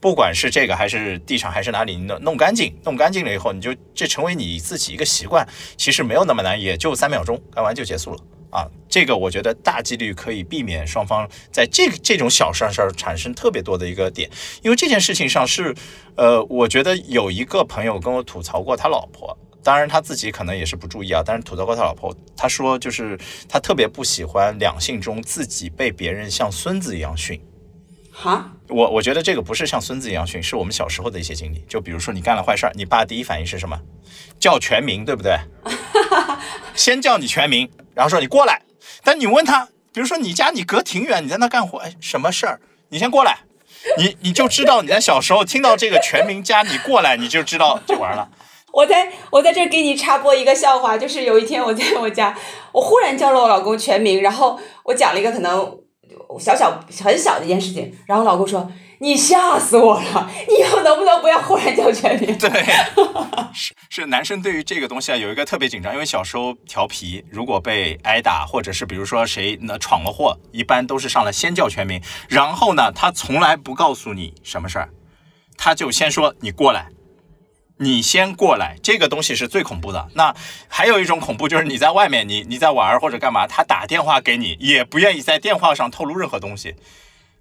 不管是这个还是地上还是哪里，你弄弄干净，弄干净了以后，你就这成为你自己一个习惯，其实没有那么难，也就三秒钟，干完就结束了啊。这个我觉得大几率可以避免双方在这这种小事上产生特别多的一个点，因为这件事情上是，呃，我觉得有一个朋友跟我吐槽过他老婆，当然他自己可能也是不注意啊，但是吐槽过他老婆，他说就是他特别不喜欢两性中自己被别人像孙子一样训。哈，我我觉得这个不是像孙子一样训，是我们小时候的一些经历。就比如说你干了坏事儿，你爸第一反应是什么？叫全名，对不对？先叫你全名，然后说你过来。但你问他，比如说你家你隔挺远，你在那干活，哎，什么事儿？你先过来，你你就知道你在小时候听到这个全名加你过来，你就知道就完了。我在我在这给你插播一个笑话，就是有一天我在我家，我忽然叫了我老公全名，然后我讲了一个可能。小小很小的一件事情，然后老公说：“你吓死我了，你 以后能不能不要忽然叫全名？”对，是是，男生对于这个东西啊有一个特别紧张，因为小时候调皮，如果被挨打，或者是比如说谁那闯了祸，一般都是上来先叫全名，然后呢，他从来不告诉你什么事儿，他就先说你过来。你先过来，这个东西是最恐怖的。那还有一种恐怖，就是你在外面，你你在玩或者干嘛，他打电话给你，也不愿意在电话上透露任何东西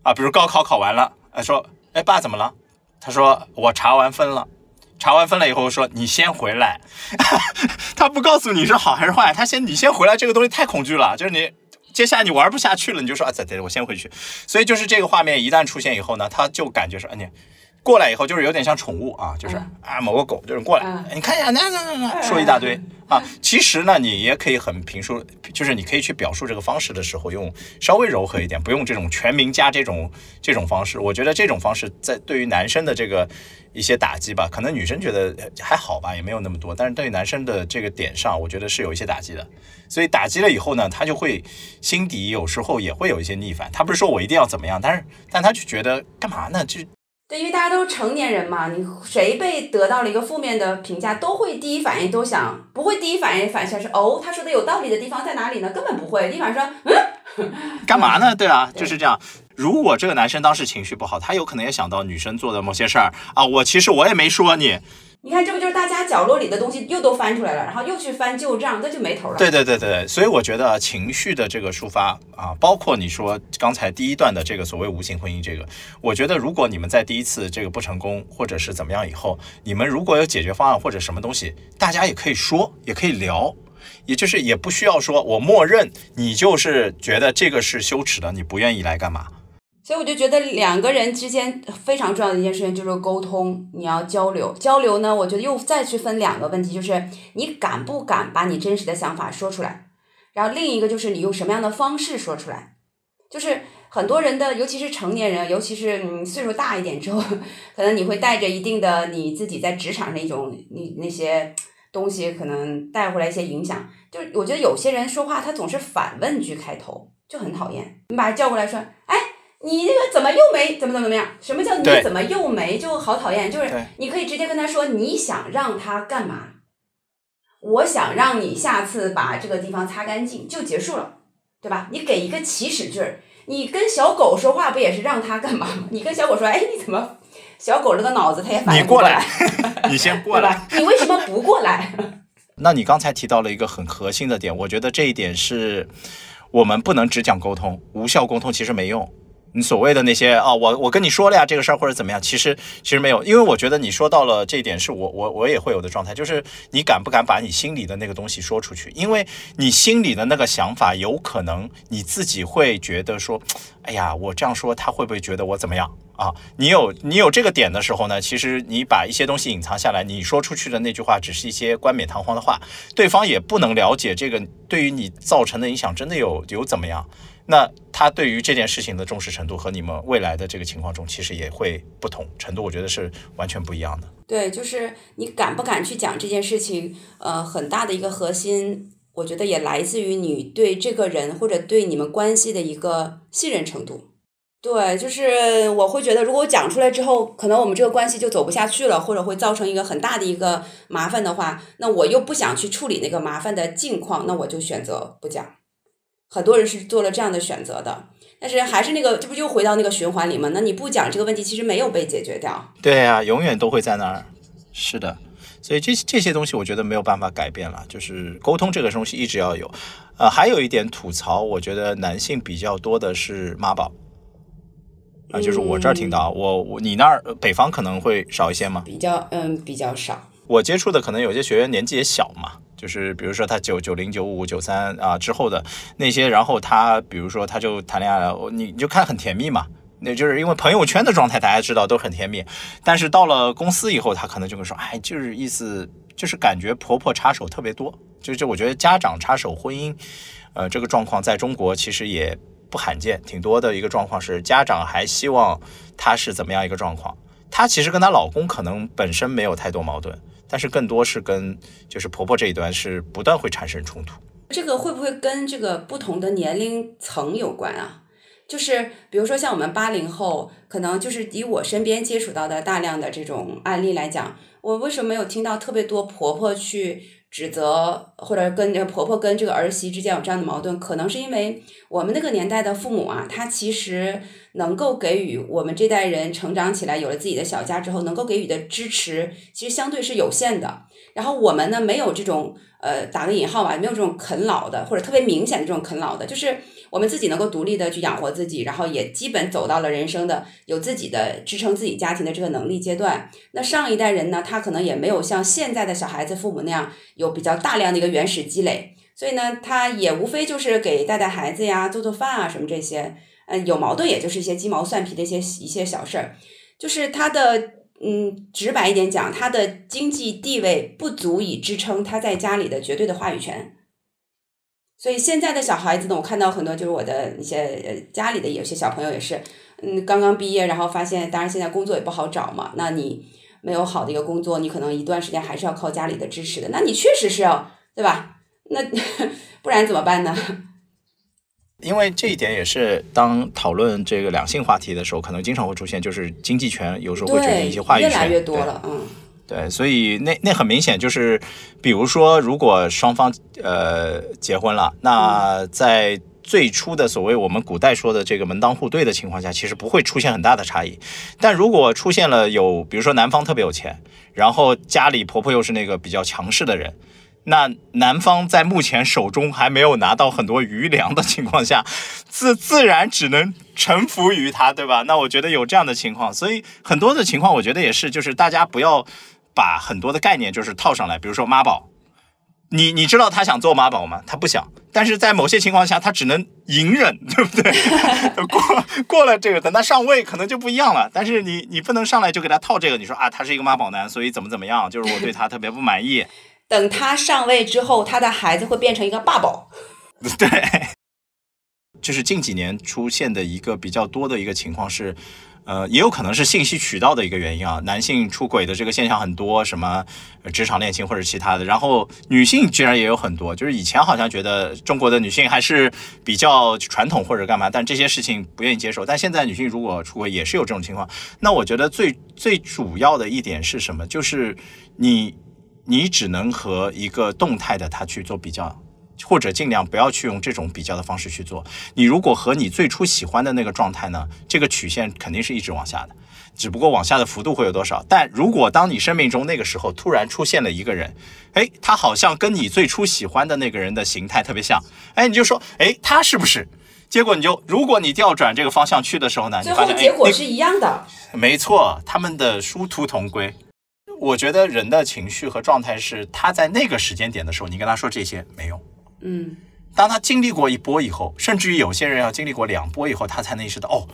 啊。比如高考考完了，哎说，哎爸怎么了？他说我查完分了，查完分了以后说你先回来，他不告诉你是好还是坏，他先你先回来，这个东西太恐惧了，就是你接下来你玩不下去了，你就说啊，等等，我先回去。所以就是这个画面一旦出现以后呢，他就感觉说，哎你。过来以后就是有点像宠物啊，就是啊某个狗就是过来，你看一下，那那那说一大堆啊。其实呢，你也可以很平述，就是你可以去表述这个方式的时候，用稍微柔和一点，不用这种全民加这种这种方式。我觉得这种方式在对于男生的这个一些打击吧，可能女生觉得还好吧，也没有那么多。但是对于男生的这个点上，我觉得是有一些打击的。所以打击了以后呢，他就会心底有时候也会有一些逆反。他不是说我一定要怎么样，但是但他就觉得干嘛呢？就对，因为大家都是成年人嘛，你谁被得到了一个负面的评价，都会第一反应都想，不会第一反应反向是哦，他说的有道理的地方在哪里呢？根本不会，第一反应说嗯，干嘛呢？对啊，就是这样。如果这个男生当时情绪不好，他有可能也想到女生做的某些事儿啊，我其实我也没说你。你看，这不就是大家角落里的东西又都翻出来了，然后又去翻旧账，那就没头了。对对对对，所以我觉得情绪的这个抒发啊，包括你说刚才第一段的这个所谓无性婚姻，这个，我觉得如果你们在第一次这个不成功或者是怎么样以后，你们如果有解决方案或者什么东西，大家也可以说，也可以聊，也就是也不需要说我默认你就是觉得这个是羞耻的，你不愿意来干嘛。所以我就觉得两个人之间非常重要的一件事情就是沟通，你要交流。交流呢，我觉得又再去分两个问题，就是你敢不敢把你真实的想法说出来，然后另一个就是你用什么样的方式说出来。就是很多人的，尤其是成年人，尤其是嗯岁数大一点之后，可能你会带着一定的你自己在职场上一种你那些东西，可能带回来一些影响。就是我觉得有些人说话他总是反问句开头，就很讨厌。你把他叫过来说，哎。你这个怎么又没怎么怎么怎么样？什么叫你怎么又没？就好讨厌。就是你可以直接跟他说你想让他干嘛？我想让你下次把这个地方擦干净，就结束了，对吧？你给一个起始句儿。你跟小狗说话不也是让它干嘛吗？你跟小狗说，哎，你怎么？小狗这个脑子它也反应不过来。你 先过来。你为什么不过来？那你刚才提到了一个很核心的点，我觉得这一点是我们不能只讲沟通，无效沟通其实没用。你所谓的那些啊，我我跟你说了呀，这个事儿或者怎么样，其实其实没有，因为我觉得你说到了这一点，是我我我也会有的状态，就是你敢不敢把你心里的那个东西说出去？因为你心里的那个想法，有可能你自己会觉得说，哎呀，我这样说他会不会觉得我怎么样啊？你有你有这个点的时候呢，其实你把一些东西隐藏下来，你说出去的那句话只是一些冠冕堂皇的话，对方也不能了解这个对于你造成的影响真的有有怎么样。那他对于这件事情的重视程度和你们未来的这个情况中，其实也会不同程度，我觉得是完全不一样的。对，就是你敢不敢去讲这件事情，呃，很大的一个核心，我觉得也来自于你对这个人或者对你们关系的一个信任程度。对，就是我会觉得，如果我讲出来之后，可能我们这个关系就走不下去了，或者会造成一个很大的一个麻烦的话，那我又不想去处理那个麻烦的境况，那我就选择不讲。很多人是做了这样的选择的，但是还是那个，这不又回到那个循环里吗？那你不讲这个问题，其实没有被解决掉。对呀，永远都会在那儿。是的，所以这这些东西我觉得没有办法改变了，就是沟通这个东西一直要有。呃，还有一点吐槽，我觉得男性比较多的是妈宝啊，就是我这儿听到，我我你那儿北方可能会少一些吗？比较嗯，比较少。我接触的可能有些学员年纪也小嘛。就是比如说他九九零九五九三啊之后的那些，然后他比如说他就谈恋爱了，你你就看很甜蜜嘛，那就是因为朋友圈的状态大家知道都很甜蜜，但是到了公司以后，他可能就会说，哎，就是意思就是感觉婆婆插手特别多，就就我觉得家长插手婚姻，呃，这个状况在中国其实也不罕见，挺多的一个状况是家长还希望他是怎么样一个状况，她其实跟她老公可能本身没有太多矛盾。但是更多是跟就是婆婆这一端是不断会产生冲突，这个会不会跟这个不同的年龄层有关啊？就是比如说像我们八零后，可能就是以我身边接触到的大量的这种案例来讲，我为什么没有听到特别多婆婆去？指责或者跟婆婆跟这个儿媳之间有这样的矛盾，可能是因为我们那个年代的父母啊，他其实能够给予我们这代人成长起来有了自己的小家之后，能够给予的支持其实相对是有限的。然后我们呢，没有这种呃打个引号吧，没有这种啃老的或者特别明显的这种啃老的，就是。我们自己能够独立的去养活自己，然后也基本走到了人生的有自己的支撑自己家庭的这个能力阶段。那上一代人呢，他可能也没有像现在的小孩子父母那样有比较大量的一个原始积累，所以呢，他也无非就是给带带孩子呀、做做饭啊什么这些。嗯，有矛盾也就是一些鸡毛蒜皮的一些一些小事儿，就是他的嗯，直白一点讲，他的经济地位不足以支撑他在家里的绝对的话语权。所以现在的小孩子呢，我看到很多就是我的一些家里的有些小朋友也是，嗯，刚刚毕业，然后发现，当然现在工作也不好找嘛。那你没有好的一个工作，你可能一段时间还是要靠家里的支持的。那你确实是要，对吧？那 不然怎么办呢？因为这一点也是当讨论这个两性话题的时候，可能经常会出现，就是经济权有时候会决定一些话语权，越来越多了，嗯。对，所以那那很明显就是，比如说，如果双方呃结婚了，那在最初的所谓我们古代说的这个门当户对的情况下，其实不会出现很大的差异。但如果出现了有，比如说男方特别有钱，然后家里婆婆又是那个比较强势的人。那男方在目前手中还没有拿到很多余粮的情况下，自自然只能臣服于他，对吧？那我觉得有这样的情况，所以很多的情况，我觉得也是，就是大家不要把很多的概念就是套上来。比如说妈宝，你你知道他想做妈宝吗？他不想，但是在某些情况下，他只能隐忍，对不对？过过了这个，等他上位，可能就不一样了。但是你你不能上来就给他套这个，你说啊，他是一个妈宝男，所以怎么怎么样，就是我对他特别不满意。等他上位之后，他的孩子会变成一个爸宝。对，就是近几年出现的一个比较多的一个情况是，呃，也有可能是信息渠道的一个原因啊。男性出轨的这个现象很多，什么职场恋情或者其他的。然后女性居然也有很多，就是以前好像觉得中国的女性还是比较传统或者干嘛，但这些事情不愿意接受。但现在女性如果出轨也是有这种情况。那我觉得最最主要的一点是什么？就是你。你只能和一个动态的他去做比较，或者尽量不要去用这种比较的方式去做。你如果和你最初喜欢的那个状态呢，这个曲线肯定是一直往下的，只不过往下的幅度会有多少。但如果当你生命中那个时候突然出现了一个人，哎，他好像跟你最初喜欢的那个人的形态特别像，哎，你就说，哎，他是不是？结果你就，如果你调转这个方向去的时候呢，最后结果是一样的。没错，他们的殊途同归。我觉得人的情绪和状态是，他在那个时间点的时候，你跟他说这些没用。嗯，当他经历过一波以后，甚至于有些人要经历过两波以后，他才能意识到，哦，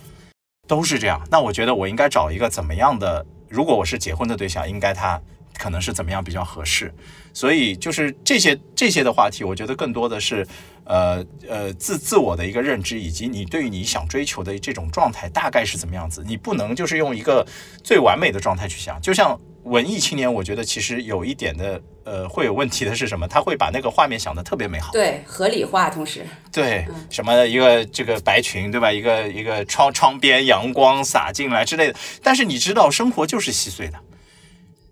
都是这样。那我觉得我应该找一个怎么样的？如果我是结婚的对象，应该他可能是怎么样比较合适？所以就是这些这些的话题，我觉得更多的是，呃呃自自我的一个认知，以及你对于你想追求的这种状态大概是怎么样子。你不能就是用一个最完美的状态去想，就像。文艺青年，我觉得其实有一点的，呃，会有问题的是什么？他会把那个画面想的特别美好，对，合理化，同时，对，什么一个这个白裙，对吧？一个一个窗窗边阳光洒进来之类的。但是你知道，生活就是细碎的，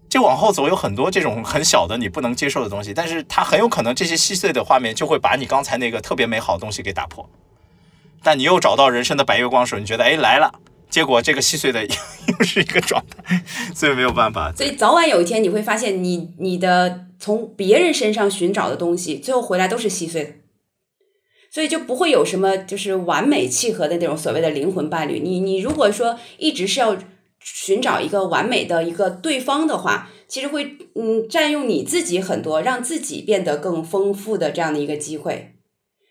就往后走有很多这种很小的你不能接受的东西，但是它很有可能这些细碎的画面就会把你刚才那个特别美好的东西给打破。但你又找到人生的白月光时候，你觉得哎来了。结果这个细碎的 又是一个状态，所以没有办法。所以早晚有一天你会发现，你你的从别人身上寻找的东西，最后回来都是细碎的。所以就不会有什么就是完美契合的那种所谓的灵魂伴侣。你你如果说一直是要寻找一个完美的一个对方的话，其实会嗯占用你自己很多，让自己变得更丰富的这样的一个机会。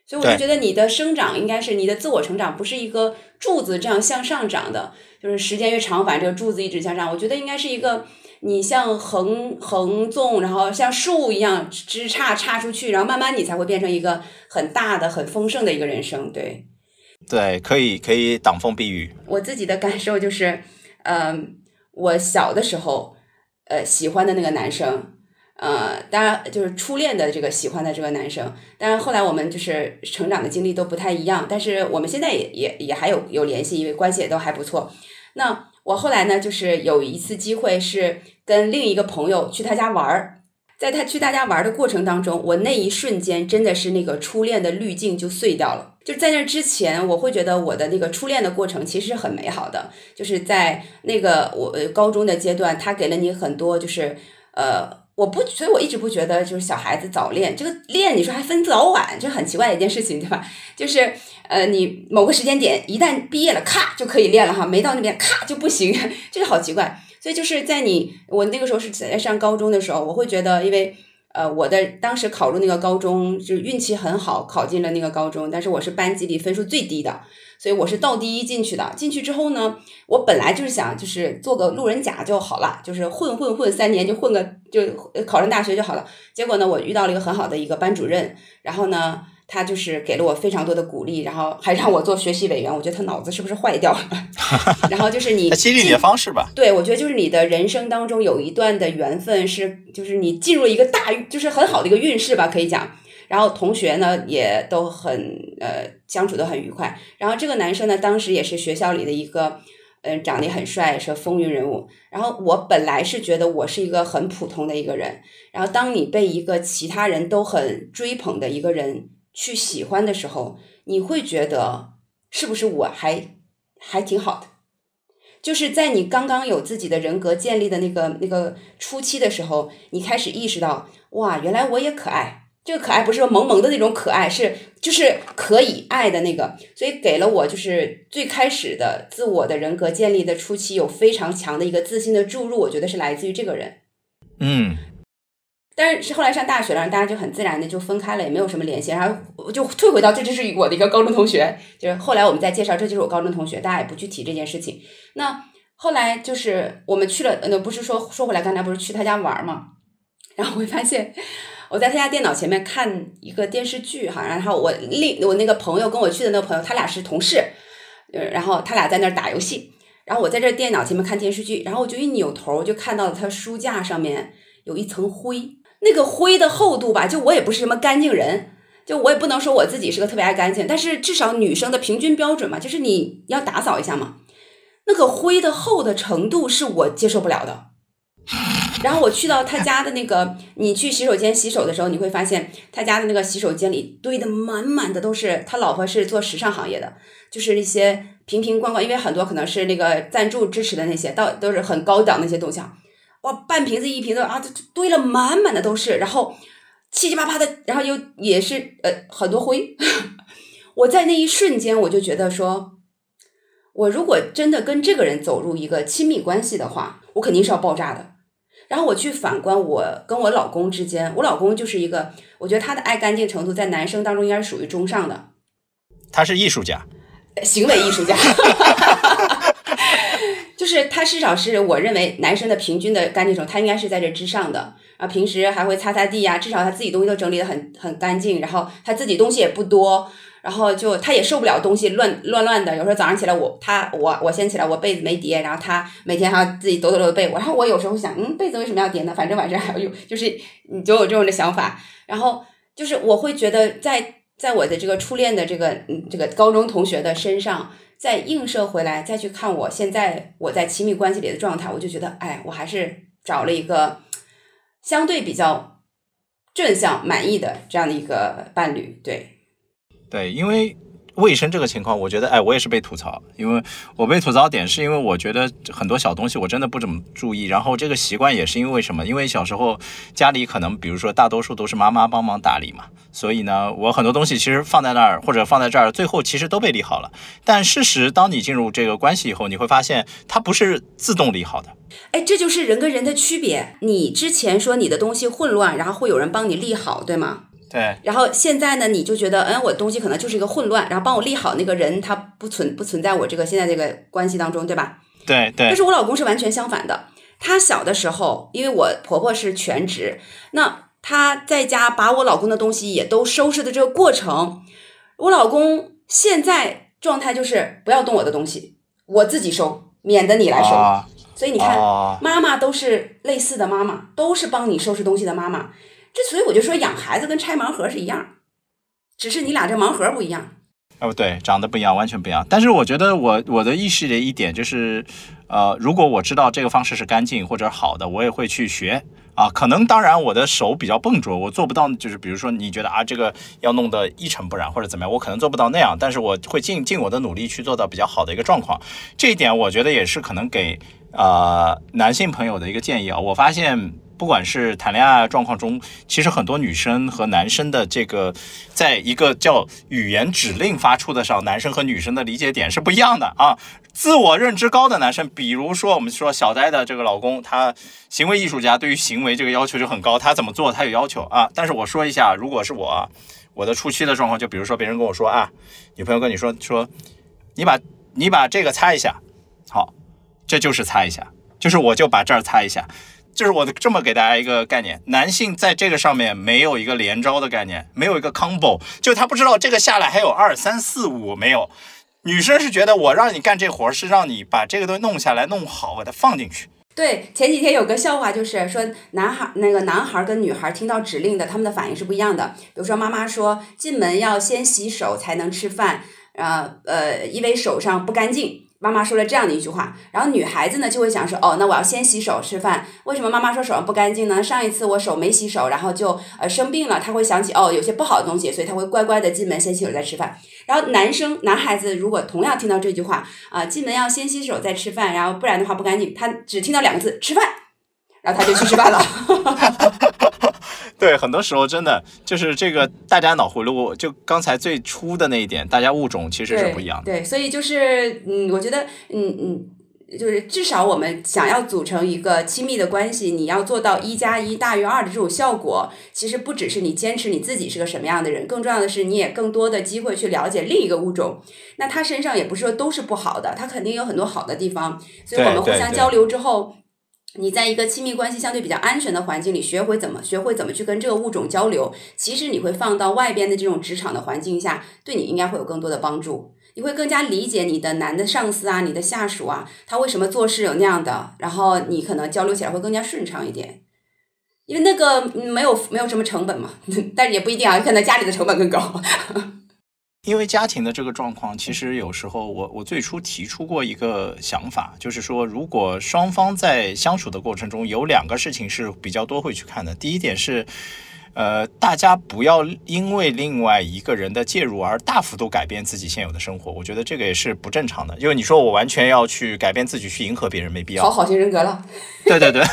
所以我就觉得你的生长应该是你的自我成长，不是一个柱子这样向上长的，就是时间越长，反正这个柱子一直向上。我觉得应该是一个你像横横纵，然后像树一样枝杈杈出去，然后慢慢你才会变成一个很大的、很丰盛的一个人生。对，对，可以可以挡风避雨。我自己的感受就是，嗯，我小的时候，呃，喜欢的那个男生。呃，当然就是初恋的这个喜欢的这个男生，当然后来我们就是成长的经历都不太一样，但是我们现在也也也还有有联系，因为关系也都还不错。那我后来呢，就是有一次机会是跟另一个朋友去他家玩儿，在他去他家玩的过程当中，我那一瞬间真的是那个初恋的滤镜就碎掉了。就在那之前，我会觉得我的那个初恋的过程其实很美好的，就是在那个我高中的阶段，他给了你很多，就是呃。我不，所以我一直不觉得就是小孩子早恋，这个恋你说还分早晚，就很奇怪的一件事情，对吧？就是呃，你某个时间点一旦毕业了，咔就可以恋了哈，没到那边咔就不行，这个好奇怪。所以就是在你我那个时候是在上高中的时候，我会觉得，因为呃我的当时考入那个高中就运气很好，考进了那个高中，但是我是班级里分数最低的。所以我是倒第一进去的，进去之后呢，我本来就是想就是做个路人甲就好了，就是混混混三年就混个就考上大学就好了。结果呢，我遇到了一个很好的一个班主任，然后呢，他就是给了我非常多的鼓励，然后还让我做学习委员。我觉得他脑子是不是坏掉了？然后就是你激励你的方式吧？对，我觉得就是你的人生当中有一段的缘分是，就是你进入一个大就是很好的一个运势吧，可以讲。然后同学呢也都很呃相处的很愉快。然后这个男生呢，当时也是学校里的一个，嗯，长得很帅，是风云人物。然后我本来是觉得我是一个很普通的一个人，然后当你被一个其他人都很追捧的一个人去喜欢的时候，你会觉得是不是我还还挺好的？就是在你刚刚有自己的人格建立的那个那个初期的时候，你开始意识到，哇，原来我也可爱。这个可爱不是说萌萌的那种可爱，是就是可以爱的那个。所以给了我就是最开始的自我的人格建立的初期有非常强的一个自信的注入，我觉得是来自于这个人。嗯。但是后来上大学了，大家就很自然的就分开了，也没有什么联系。然后我就退回到这，这是我的一个高中同学。就是后来我们再介绍，这就是我高中同学，大家也不去提这件事情。那后来就是我们去了，呃，不是说说回来，刚才不是去他家玩嘛？然后我会发现我在他家电脑前面看一个电视剧哈，然后我另我那个朋友跟我去的那个朋友，他俩是同事，呃，然后他俩在那儿打游戏，然后我在这电脑前面看电视剧，然后我就一扭头就看到了他书架上面有一层灰。那个灰的厚度吧，就我也不是什么干净人，就我也不能说我自己是个特别爱干净，但是至少女生的平均标准嘛，就是你要打扫一下嘛。那个灰的厚的程度是我接受不了的。然后我去到他家的那个，你去洗手间洗手的时候，你会发现他家的那个洗手间里堆的满满的都是。他老婆是做时尚行业的，就是一些瓶瓶罐罐，因为很多可能是那个赞助支持的那些，到都是很高档那些东西。哇，半瓶子一瓶子啊，堆了满满的都是，然后七七八八的，然后又也是呃很多灰。我在那一瞬间，我就觉得说，我如果真的跟这个人走入一个亲密关系的话，我肯定是要爆炸的。然后我去反观我跟我老公之间，我老公就是一个，我觉得他的爱干净程度在男生当中应该是属于中上的。他是艺术家，行为艺术家。就是他至少是我认为男生的平均的干净程度，他应该是在这之上的。然后平时还会擦擦地呀，至少他自己东西都整理的很很干净。然后他自己东西也不多，然后就他也受不了东西乱乱乱的。有时候早上起来我他我我先起来，我被子没叠，然后他每天还要自己抖抖抖被。然后我有时候想，嗯，被子为什么要叠呢？反正晚上还要用，就是你就有这种的想法。然后就是我会觉得，在在我的这个初恋的这个嗯这个高中同学的身上。再映射回来，再去看我现在我在亲密关系里的状态，我就觉得，哎，我还是找了一个相对比较正向、满意的这样的一个伴侣。对，对，因为卫生这个情况，我觉得，哎，我也是被吐槽，因为我被吐槽点是因为我觉得很多小东西我真的不怎么注意，然后这个习惯也是因为什么？因为小时候家里可能，比如说大多数都是妈妈帮忙打理嘛。所以呢，我很多东西其实放在那儿或者放在这儿，最后其实都被理好了。但事实，当你进入这个关系以后，你会发现它不是自动理好的。哎，这就是人跟人的区别。你之前说你的东西混乱，然后会有人帮你理好，对吗？对。然后现在呢，你就觉得，嗯，我的东西可能就是一个混乱，然后帮我立好那个人，他不存不存在我这个现在这个关系当中，对吧？对对。但是我老公是完全相反的。他小的时候，因为我婆婆是全职，那。他在家把我老公的东西也都收拾的这个过程，我老公现在状态就是不要动我的东西，我自己收，免得你来收。所以你看，妈妈都是类似的，妈妈都是帮你收拾东西的妈妈。这所以我就说养孩子跟拆盲盒是一样，只是你俩这盲盒不一样。哦，对，长得不一样，完全不一样。但是我觉得我我的意识的一点就是，呃，如果我知道这个方式是干净或者好的，我也会去学。啊，可能当然我的手比较笨拙，我做不到，就是比如说你觉得啊，这个要弄得一尘不染或者怎么样，我可能做不到那样，但是我会尽尽我的努力去做到比较好的一个状况。这一点我觉得也是可能给呃男性朋友的一个建议啊。我发现。不管是谈恋爱状况中，其实很多女生和男生的这个，在一个叫语言指令发出的上，男生和女生的理解点是不一样的啊。自我认知高的男生，比如说我们说小呆的这个老公，他行为艺术家，对于行为这个要求就很高，他怎么做他有要求啊。但是我说一下，如果是我，我的初期的状况，就比如说别人跟我说啊，女朋友跟你说说，你把你把这个擦一下，好，这就是擦一下，就是我就把这儿擦一下。就是我这么给大家一个概念，男性在这个上面没有一个连招的概念，没有一个 combo，就他不知道这个下来还有二三四五没有。女生是觉得我让你干这活是让你把这个东西弄下来弄好，把它放进去。对，前几天有个笑话，就是说男孩那个男孩跟女孩听到指令的，他们的反应是不一样的。比如说妈妈说进门要先洗手才能吃饭，呃呃，因为手上不干净。妈妈说了这样的一句话，然后女孩子呢就会想说，哦，那我要先洗手吃饭。为什么妈妈说手上不干净呢？上一次我手没洗手，然后就呃生病了。他会想起哦，有些不好的东西，所以他会乖乖的进门先洗手再吃饭。然后男生男孩子如果同样听到这句话啊，进门要先洗手再吃饭，然后不然的话不干净。他只听到两个字吃饭，然后他就去吃饭了。对，很多时候真的就是这个，大家脑回路就刚才最初的那一点，大家物种其实是不一样的。对，所以就是嗯，我觉得嗯嗯，就是至少我们想要组成一个亲密的关系，你要做到一加一大于二的这种效果，其实不只是你坚持你自己是个什么样的人，更重要的是你也更多的机会去了解另一个物种。那他身上也不是说都是不好的，他肯定有很多好的地方，所以我们互相交流之后。你在一个亲密关系相对比较安全的环境里，学会怎么学会怎么去跟这个物种交流，其实你会放到外边的这种职场的环境下，对你应该会有更多的帮助。你会更加理解你的男的上司啊，你的下属啊，他为什么做事有那样的，然后你可能交流起来会更加顺畅一点。因为那个没有没有什么成本嘛，但是也不一定啊，可能家里的成本更高。因为家庭的这个状况，其实有时候我我最初提出过一个想法，就是说，如果双方在相处的过程中有两个事情是比较多会去看的。第一点是，呃，大家不要因为另外一个人的介入而大幅度改变自己现有的生活，我觉得这个也是不正常的。因为你说我完全要去改变自己去迎合别人，没必要。讨好型人格了。对对对。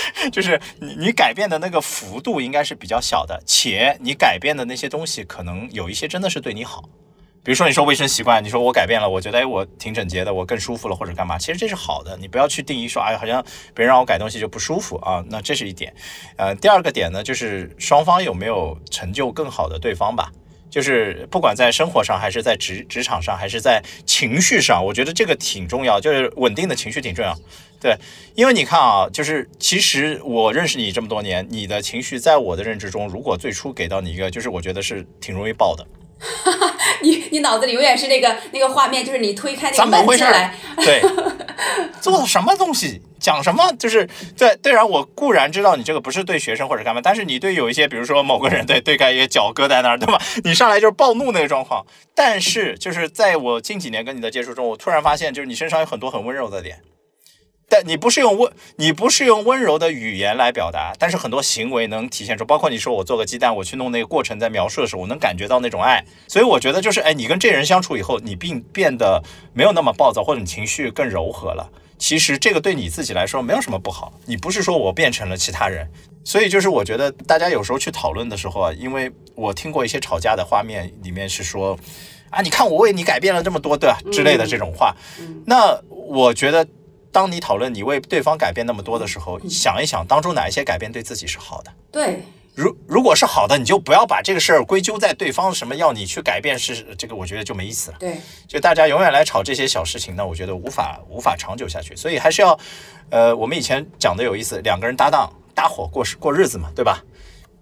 就是你你改变的那个幅度应该是比较小的，且你改变的那些东西可能有一些真的是对你好，比如说你说卫生习惯，你说我改变了，我觉得哎我挺整洁的，我更舒服了或者干嘛，其实这是好的，你不要去定义说哎好像别人让我改东西就不舒服啊，那这是一点。呃，第二个点呢，就是双方有没有成就更好的对方吧。就是不管在生活上，还是在职职场上，还是在情绪上，我觉得这个挺重要，就是稳定的情绪挺重要。对，因为你看啊，就是其实我认识你这么多年，你的情绪在我的认知中，如果最初给到你一个，就是我觉得是挺容易爆的。你你脑子里永远是那个那个画面，就是你推开那个门进来，对，做什么东西？讲什么就是对对，然我固然知道你这个不是对学生或者干嘛，但是你对有一些，比如说某个人对对开一个脚搁在那儿，对吧？你上来就是暴怒那个状况。但是就是在我近几年跟你的接触中，我突然发现，就是你身上有很多很温柔的点，但你不是用温，你不是用温柔的语言来表达，但是很多行为能体现出，包括你说我做个鸡蛋，我去弄那个过程在描述的时候，我能感觉到那种爱。所以我觉得就是，哎，你跟这人相处以后，你并变得没有那么暴躁，或者你情绪更柔和了。其实这个对你自己来说没有什么不好，你不是说我变成了其他人，所以就是我觉得大家有时候去讨论的时候啊，因为我听过一些吵架的画面，里面是说，啊，你看我为你改变了这么多的之类的这种话，那我觉得当你讨论你为对方改变那么多的时候，想一想当中哪一些改变对自己是好的，对。如如果是好的，你就不要把这个事儿归咎在对方什么要你去改变是这个，我觉得就没意思了。对，就大家永远来吵这些小事情，那我觉得无法无法长久下去。所以还是要，呃，我们以前讲的有意思，两个人搭档搭伙过过日子嘛，对吧？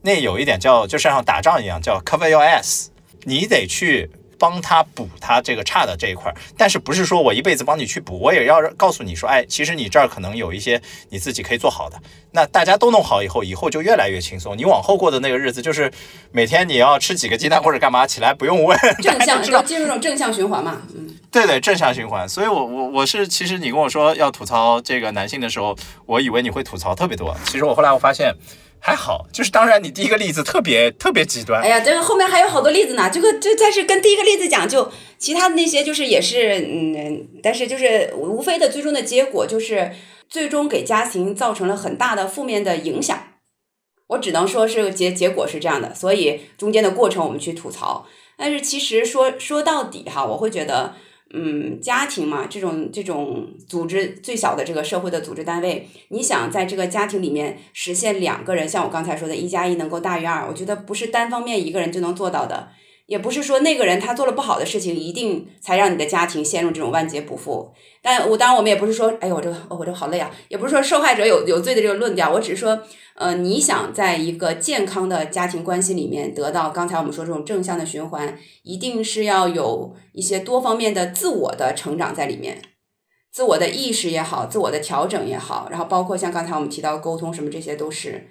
那有一点叫就像打仗一样，叫 cover your ass，你得去。帮他补他这个差的这一块，但是不是说我一辈子帮你去补，我也要告诉你说，哎，其实你这儿可能有一些你自己可以做好的。那大家都弄好以后，以后就越来越轻松。你往后过的那个日子，就是每天你要吃几个鸡蛋或者干嘛，起来不用问，正向要进入这种正向循环嘛。嗯，对对，正向循环。所以我我我是其实你跟我说要吐槽这个男性的时候，我以为你会吐槽特别多。其实我后来我发现。还好，就是当然，你第一个例子特别特别极端。哎呀，这个后面还有好多例子呢。这个这但是跟第一个例子讲，就其他的那些就是也是嗯，但是就是无非的最终的结果就是最终给家庭造成了很大的负面的影响。我只能说是结结果是这样的，所以中间的过程我们去吐槽。但是其实说说到底哈，我会觉得。嗯，家庭嘛，这种这种组织最小的这个社会的组织单位，你想在这个家庭里面实现两个人，像我刚才说的，一加一能够大于二，我觉得不是单方面一个人就能做到的。也不是说那个人他做了不好的事情，一定才让你的家庭陷入这种万劫不复。但我当然我们也不是说，哎呦我这个我这个好累啊，也不是说受害者有有罪的这个论调。我只是说，呃，你想在一个健康的家庭关系里面得到刚才我们说这种正向的循环，一定是要有一些多方面的自我的成长在里面。自我的意识也好，自我的调整也好，然后包括像刚才我们提到沟通什么，这些都是。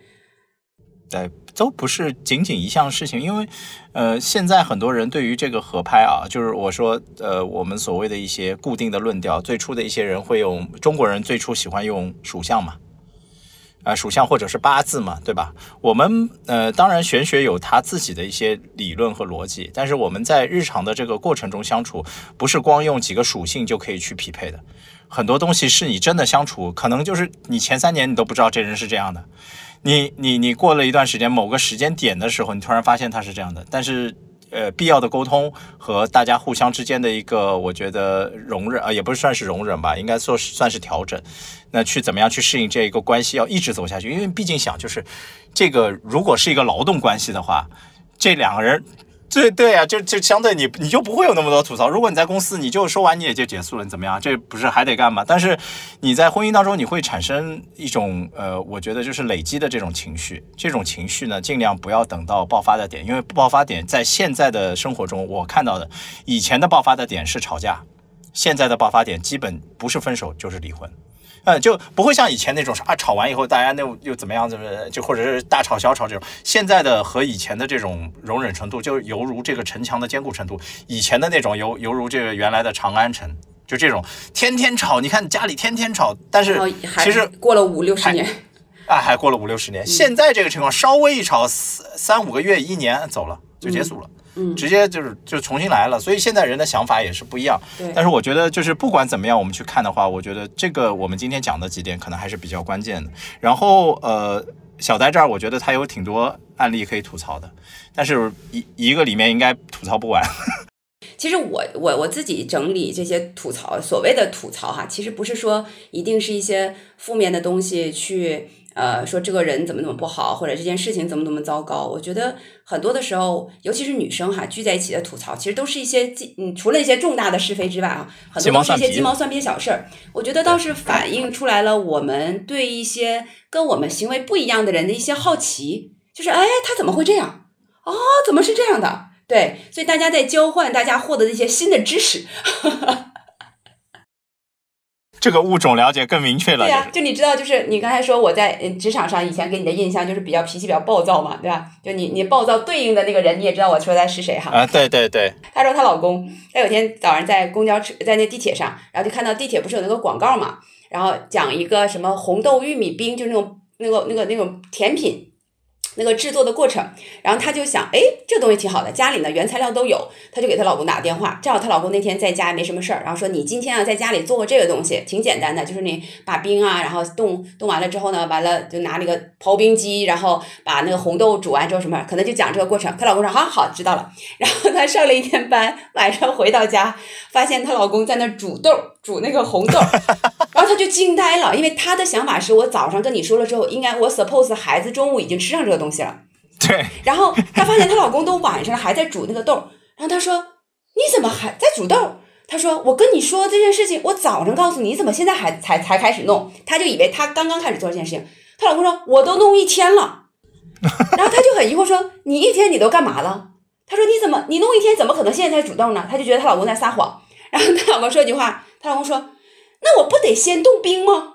对，都不是仅仅一项事情，因为，呃，现在很多人对于这个合拍啊，就是我说，呃，我们所谓的一些固定的论调，最初的一些人会用中国人最初喜欢用属相嘛，啊，属相或者是八字嘛，对吧？我们呃，当然玄学有它自己的一些理论和逻辑，但是我们在日常的这个过程中相处，不是光用几个属性就可以去匹配的，很多东西是你真的相处，可能就是你前三年你都不知道这人是这样的。你你你过了一段时间，某个时间点的时候，你突然发现他是这样的。但是，呃，必要的沟通和大家互相之间的一个，我觉得容忍啊，也不是算是容忍吧，应该说是算是调整。那去怎么样去适应这一个关系，要一直走下去？因为毕竟想就是，这个如果是一个劳动关系的话，这两个人。对对啊，就就相对你你就不会有那么多吐槽。如果你在公司，你就说完你也就结束了，你怎么样？这不是还得干吗？但是你在婚姻当中，你会产生一种呃，我觉得就是累积的这种情绪。这种情绪呢，尽量不要等到爆发的点，因为爆发点在现在的生活中，我看到的以前的爆发的点是吵架，现在的爆发点基本不是分手就是离婚。嗯，就不会像以前那种啊，吵完以后大家那又怎么样？怎么就或者是大吵小吵这种？现在的和以前的这种容忍程度，就犹如这个城墙的坚固程度。以前的那种犹犹如这个原来的长安城，就这种天天吵。你看家里天天吵，但是其实过了五六十年，啊，还过了五六十年。现在这个情况，稍微一吵，三三五个月、一年走了就结束了。嗯，直接就是就重新来了，所以现在人的想法也是不一样。对，但是我觉得就是不管怎么样，我们去看的话，我觉得这个我们今天讲的几点可能还是比较关键的。然后呃，小呆这儿我觉得他有挺多案例可以吐槽的，但是一一个里面应该吐槽不完。其实我我我自己整理这些吐槽，所谓的吐槽哈，其实不是说一定是一些负面的东西去。呃，说这个人怎么怎么不好，或者这件事情怎么怎么糟糕，我觉得很多的时候，尤其是女生哈，聚在一起的吐槽，其实都是一些嗯，除了一些重大的是非之外啊，很多都是一些鸡毛蒜皮小事儿。我觉得倒是反映出来了我们对一些跟我们行为不一样的人的一些好奇，就是哎，他怎么会这样？哦，怎么是这样的？对，所以大家在交换，大家获得的一些新的知识。这个物种了解更明确了。对呀，就你知道，就是你刚才说我在职场上以前给你的印象就是比较脾气比较暴躁嘛，对吧？就你你暴躁对应的那个人，你也知道我说的是谁哈？啊，对对对。她说她老公，她有天早上在公交车，在那地铁上，然后就看到地铁不是有那个广告嘛，然后讲一个什么红豆玉米冰，就是那种那个那个那种甜品。那个制作的过程，然后她就想，哎，这东西挺好的，家里呢原材料都有，她就给她老公打个电话。正好她老公那天在家没什么事儿，然后说你今天啊在家里做过这个东西，挺简单的，就是你把冰啊，然后冻冻完了之后呢，完了就拿那个刨冰机，然后把那个红豆煮完之后什么，可能就讲这个过程。她老公说好好知道了。然后她上了一天班，晚上回到家，发现她老公在那煮豆，煮那个红豆，然后她就惊呆了，因为她的想法是我早上跟你说了之后，应该我 suppose 孩子中午已经吃上这个东。西了，对。然后她发现她老公都晚上还在煮那个豆，然后她说：“你怎么还在煮豆？”她说：“我跟你说这件事情，我早上告诉你，你怎么现在还才才开始弄？”她就以为她刚刚开始做这件事情。她老公说：“我都弄一天了。”然后她就很疑惑说：“你一天你都干嘛了？”她说：“你怎么你弄一天，怎么可能现在才煮豆呢？”她就觉得她老公在撒谎。然后她老公说一句话，她老公说：“那我不得先冻冰吗？”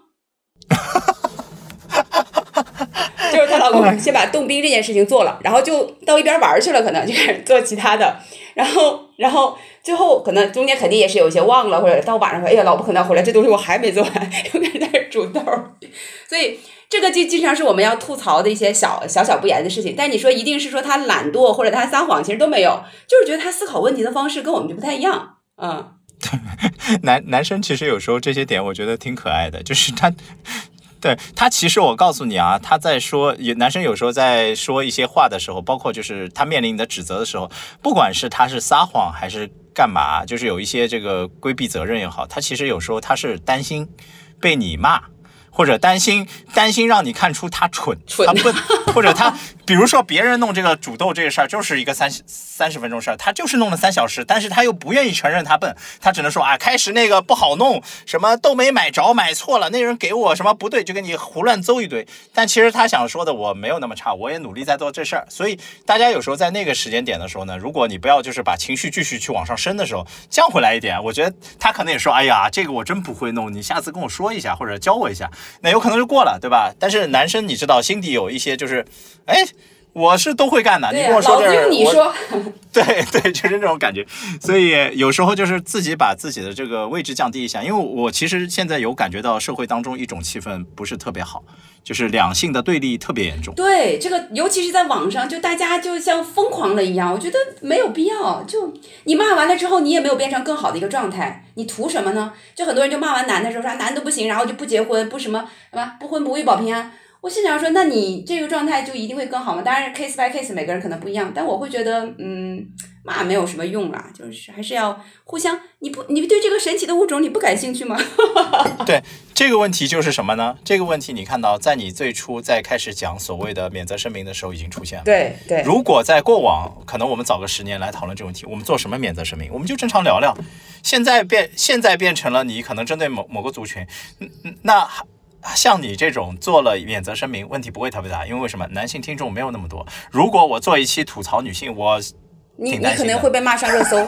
就是她老公先把冻冰这件事情做了，然后就到一边玩去了，可能就开始做其他的，然后，然后最后可能中间肯定也是有一些忘了，或者到晚上说，哎呀，老婆可能要回来，这东西我还没做完，又开始在煮豆，所以这个就经常是我们要吐槽的一些小小小不言的事情。但你说一定是说他懒惰或者他撒谎，其实都没有，就是觉得他思考问题的方式跟我们就不太一样，嗯。对 男男生其实有时候这些点我觉得挺可爱的，就是他。对他，其实我告诉你啊，他在说，男生有时候在说一些话的时候，包括就是他面临你的指责的时候，不管是他是撒谎还是干嘛，就是有一些这个规避责任也好，他其实有时候他是担心被你骂，或者担心担心让你看出他蠢，他笨，或者他比如说别人弄这个煮豆这个事儿，就是一个三三十分钟事儿，他就是弄了三小时，但是他又不愿意承认他笨，他只能说啊，开始那个不好弄，什么豆没买着，买错了，那人给我什么不对，就给你胡乱诌一堆。但其实他想说的，我没有那么差，我也努力在做这事儿。所以大家有时候在那个时间点的时候呢，如果你不要就是把情绪继续去往上升的时候，降回来一点，我觉得他可能也说，哎呀，这个我真不会弄，你下次跟我说一下或者教我一下，那有可能就过了，对吧？但是男生你知道心底有一些就是，哎。我是都会干的，你跟我说这，你说，对对，就是这种感觉。所以有时候就是自己把自己的这个位置降低一下，因为我其实现在有感觉到社会当中一种气氛不是特别好，就是两性的对立特别严重。对，这个尤其是在网上，就大家就像疯狂了一样，我觉得没有必要。就你骂完了之后，你也没有变成更好的一个状态，你图什么呢？就很多人就骂完男的时候说男的不行，然后就不结婚，不什么什么不婚不育保平安。我心想说，那你这个状态就一定会更好吗？当然，case by case，每个人可能不一样。但我会觉得，嗯，骂没有什么用啦，就是还是要互相。你不，你对这个神奇的物种你不感兴趣吗？对这个问题就是什么呢？这个问题你看到，在你最初在开始讲所谓的免责声明的时候已经出现了。对对。如果在过往，可能我们早个十年来讨论这个问题，我们做什么免责声明？我们就正常聊聊。现在变，现在变成了你可能针对某某个族群，那。像你这种做了免责声明，问题不会特别大，因为为什么？男性听众没有那么多。如果我做一期吐槽女性，我你你可能会被骂上热搜。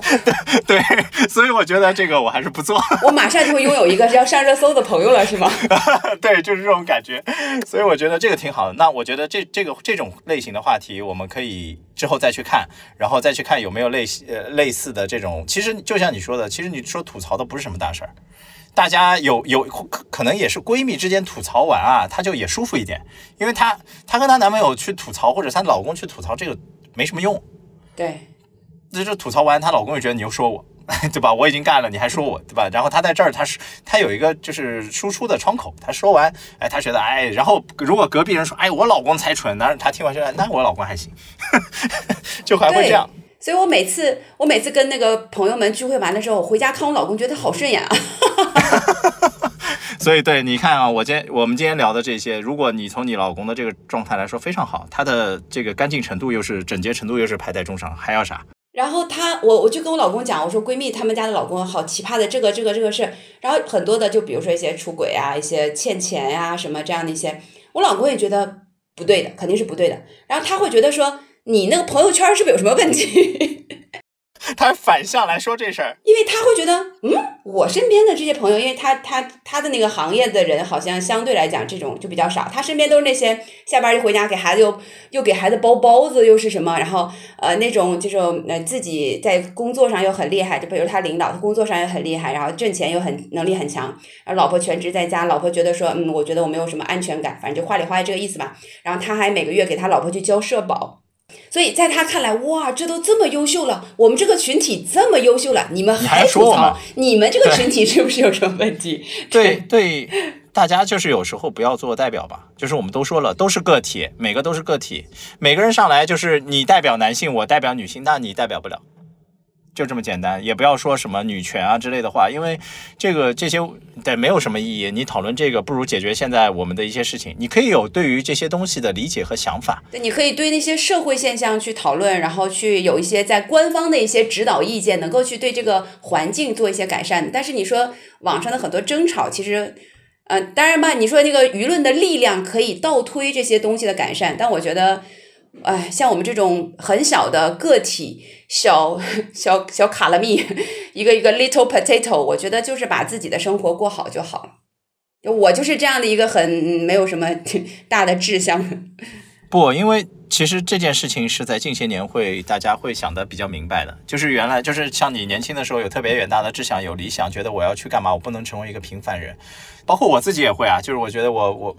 对，所以我觉得这个我还是不做。我马上就会拥有一个要上热搜的朋友了，是吗？对，就是这种感觉。所以我觉得这个挺好的。那我觉得这这个这种类型的话题，我们可以之后再去看，然后再去看有没有类呃类似的这种。其实就像你说的，其实你说吐槽的不是什么大事儿。大家有有可可能也是闺蜜之间吐槽完啊，她就也舒服一点，因为她她跟她男朋友去吐槽，或者她老公去吐槽，这个没什么用。对，那就吐槽完，她老公又觉得你又说我，对吧？我已经干了，你还说我，对吧？然后她在这儿，她是她有一个就是输出的窗口，她说完，哎，她觉得哎，然后如果隔壁人说，哎，我老公才蠢，那她听完就那我老公还行，就还会这样。所以我每次我每次跟那个朋友们聚会完的时候，我回家看我老公，觉得好顺眼啊。所以对，你看啊，我今我们今天聊的这些，如果你从你老公的这个状态来说非常好，他的这个干净程度又是整洁程度又是排在中上，还要啥？然后他我我就跟我老公讲，我说闺蜜他们家的老公好奇葩的这个这个这个事，然后很多的就比如说一些出轨啊，一些欠钱呀什么这样的一些，我老公也觉得不对的，肯定是不对的，然后他会觉得说。你那个朋友圈是不是有什么问题？他反向来说这事儿，因为他会觉得，嗯，我身边的这些朋友，因为他他他的那个行业的人，好像相对来讲这种就比较少。他身边都是那些下班就回家给孩子又又给孩子包包子，又是什么，然后呃那种就是呃自己在工作上又很厉害，就比如他领导，他工作上又很厉害，然后挣钱又很能力很强，然后老婆全职在家，老婆觉得说，嗯，我觉得我没有什么安全感，反正就话里话外这个意思吧。然后他还每个月给他老婆去交社保。所以在他看来，哇，这都这么优秀了，我们这个群体这么优秀了，你们还吐槽，你们这个群体是不是有什么问题？对对，大家就是有时候不要做代表吧，就是我们都说了，都是个体，每个都是个体，每个人上来就是你代表男性，我代表女性，那你代表不了。就这么简单，也不要说什么女权啊之类的话，因为这个这些对没有什么意义。你讨论这个，不如解决现在我们的一些事情。你可以有对于这些东西的理解和想法。对，你可以对那些社会现象去讨论，然后去有一些在官方的一些指导意见，能够去对这个环境做一些改善。但是你说网上的很多争吵，其实，呃，当然吧，你说那个舆论的力量可以倒推这些东西的改善，但我觉得。哎，像我们这种很小的个体，小小小卡拉蜜，一个一个 little potato，我觉得就是把自己的生活过好就好。我就是这样的一个很没有什么 大的志向。不，因为其实这件事情是在近些年会大家会想的比较明白的，就是原来就是像你年轻的时候有特别远大的志向，有理想，觉得我要去干嘛，我不能成为一个平凡人。包括我自己也会啊，就是我觉得我我。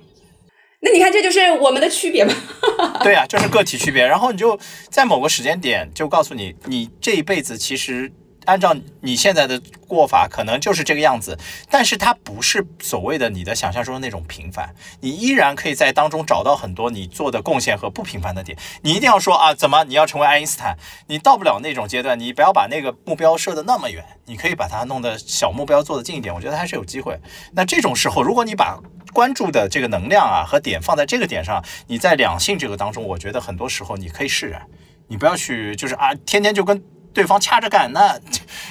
那你看，这就是我们的区别吧？对啊，就是个体区别。然后你就在某个时间点，就告诉你，你这一辈子其实。按照你现在的过法，可能就是这个样子，但是它不是所谓的你的想象中的那种平凡，你依然可以在当中找到很多你做的贡献和不平凡的点。你一定要说啊，怎么你要成为爱因斯坦？你到不了那种阶段，你不要把那个目标设的那么远，你可以把它弄得小目标做的近一点，我觉得还是有机会。那这种时候，如果你把关注的这个能量啊和点放在这个点上，你在两性这个当中，我觉得很多时候你可以释然，你不要去就是啊，天天就跟对方掐着干，那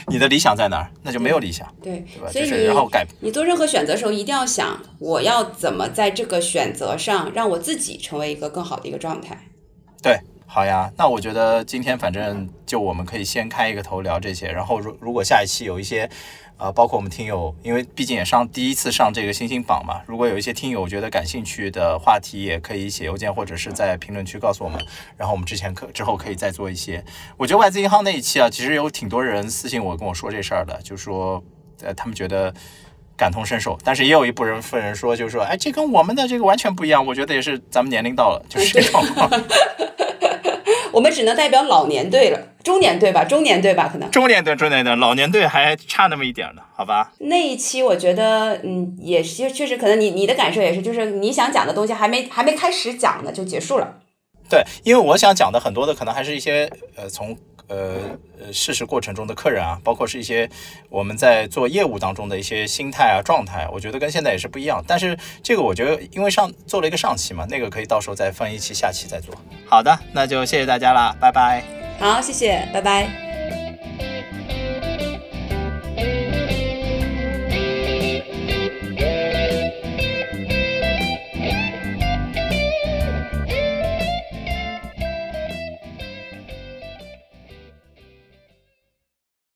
你的理想在哪儿？那就没有理想，对？所以就是然后改你做任何选择的时候，一定要想我要怎么在这个选择上让我自己成为一个更好的一个状态。对，好呀。那我觉得今天反正就我们可以先开一个头聊这些，然后如如果下一期有一些。啊，包括我们听友，因为毕竟也上第一次上这个星星榜嘛。如果有一些听友觉得感兴趣的话题，也可以写邮件或者是在评论区告诉我们。然后我们之前可之后可以再做一些。我觉得外资银行那一期啊，其实有挺多人私信我跟我说这事儿的，就说呃他们觉得感同身受，但是也有一部分人说，就是说哎这跟我们的这个完全不一样。我觉得也是咱们年龄到了，就是这种。我们只能代表老年队了，中年队吧，中年队吧，可能中年队，中年队，老年队还差那么一点呢，好吧？那一期我觉得，嗯，也是，确实可能你你的感受也是，就是你想讲的东西还没还没开始讲呢，就结束了。对，因为我想讲的很多的可能还是一些呃从。呃呃，试试过程中的客人啊，包括是一些我们在做业务当中的一些心态啊、状态，我觉得跟现在也是不一样。但是这个我觉得，因为上做了一个上期嘛，那个可以到时候再分一期，下期再做。好的，那就谢谢大家了，拜拜。好，谢谢，拜拜。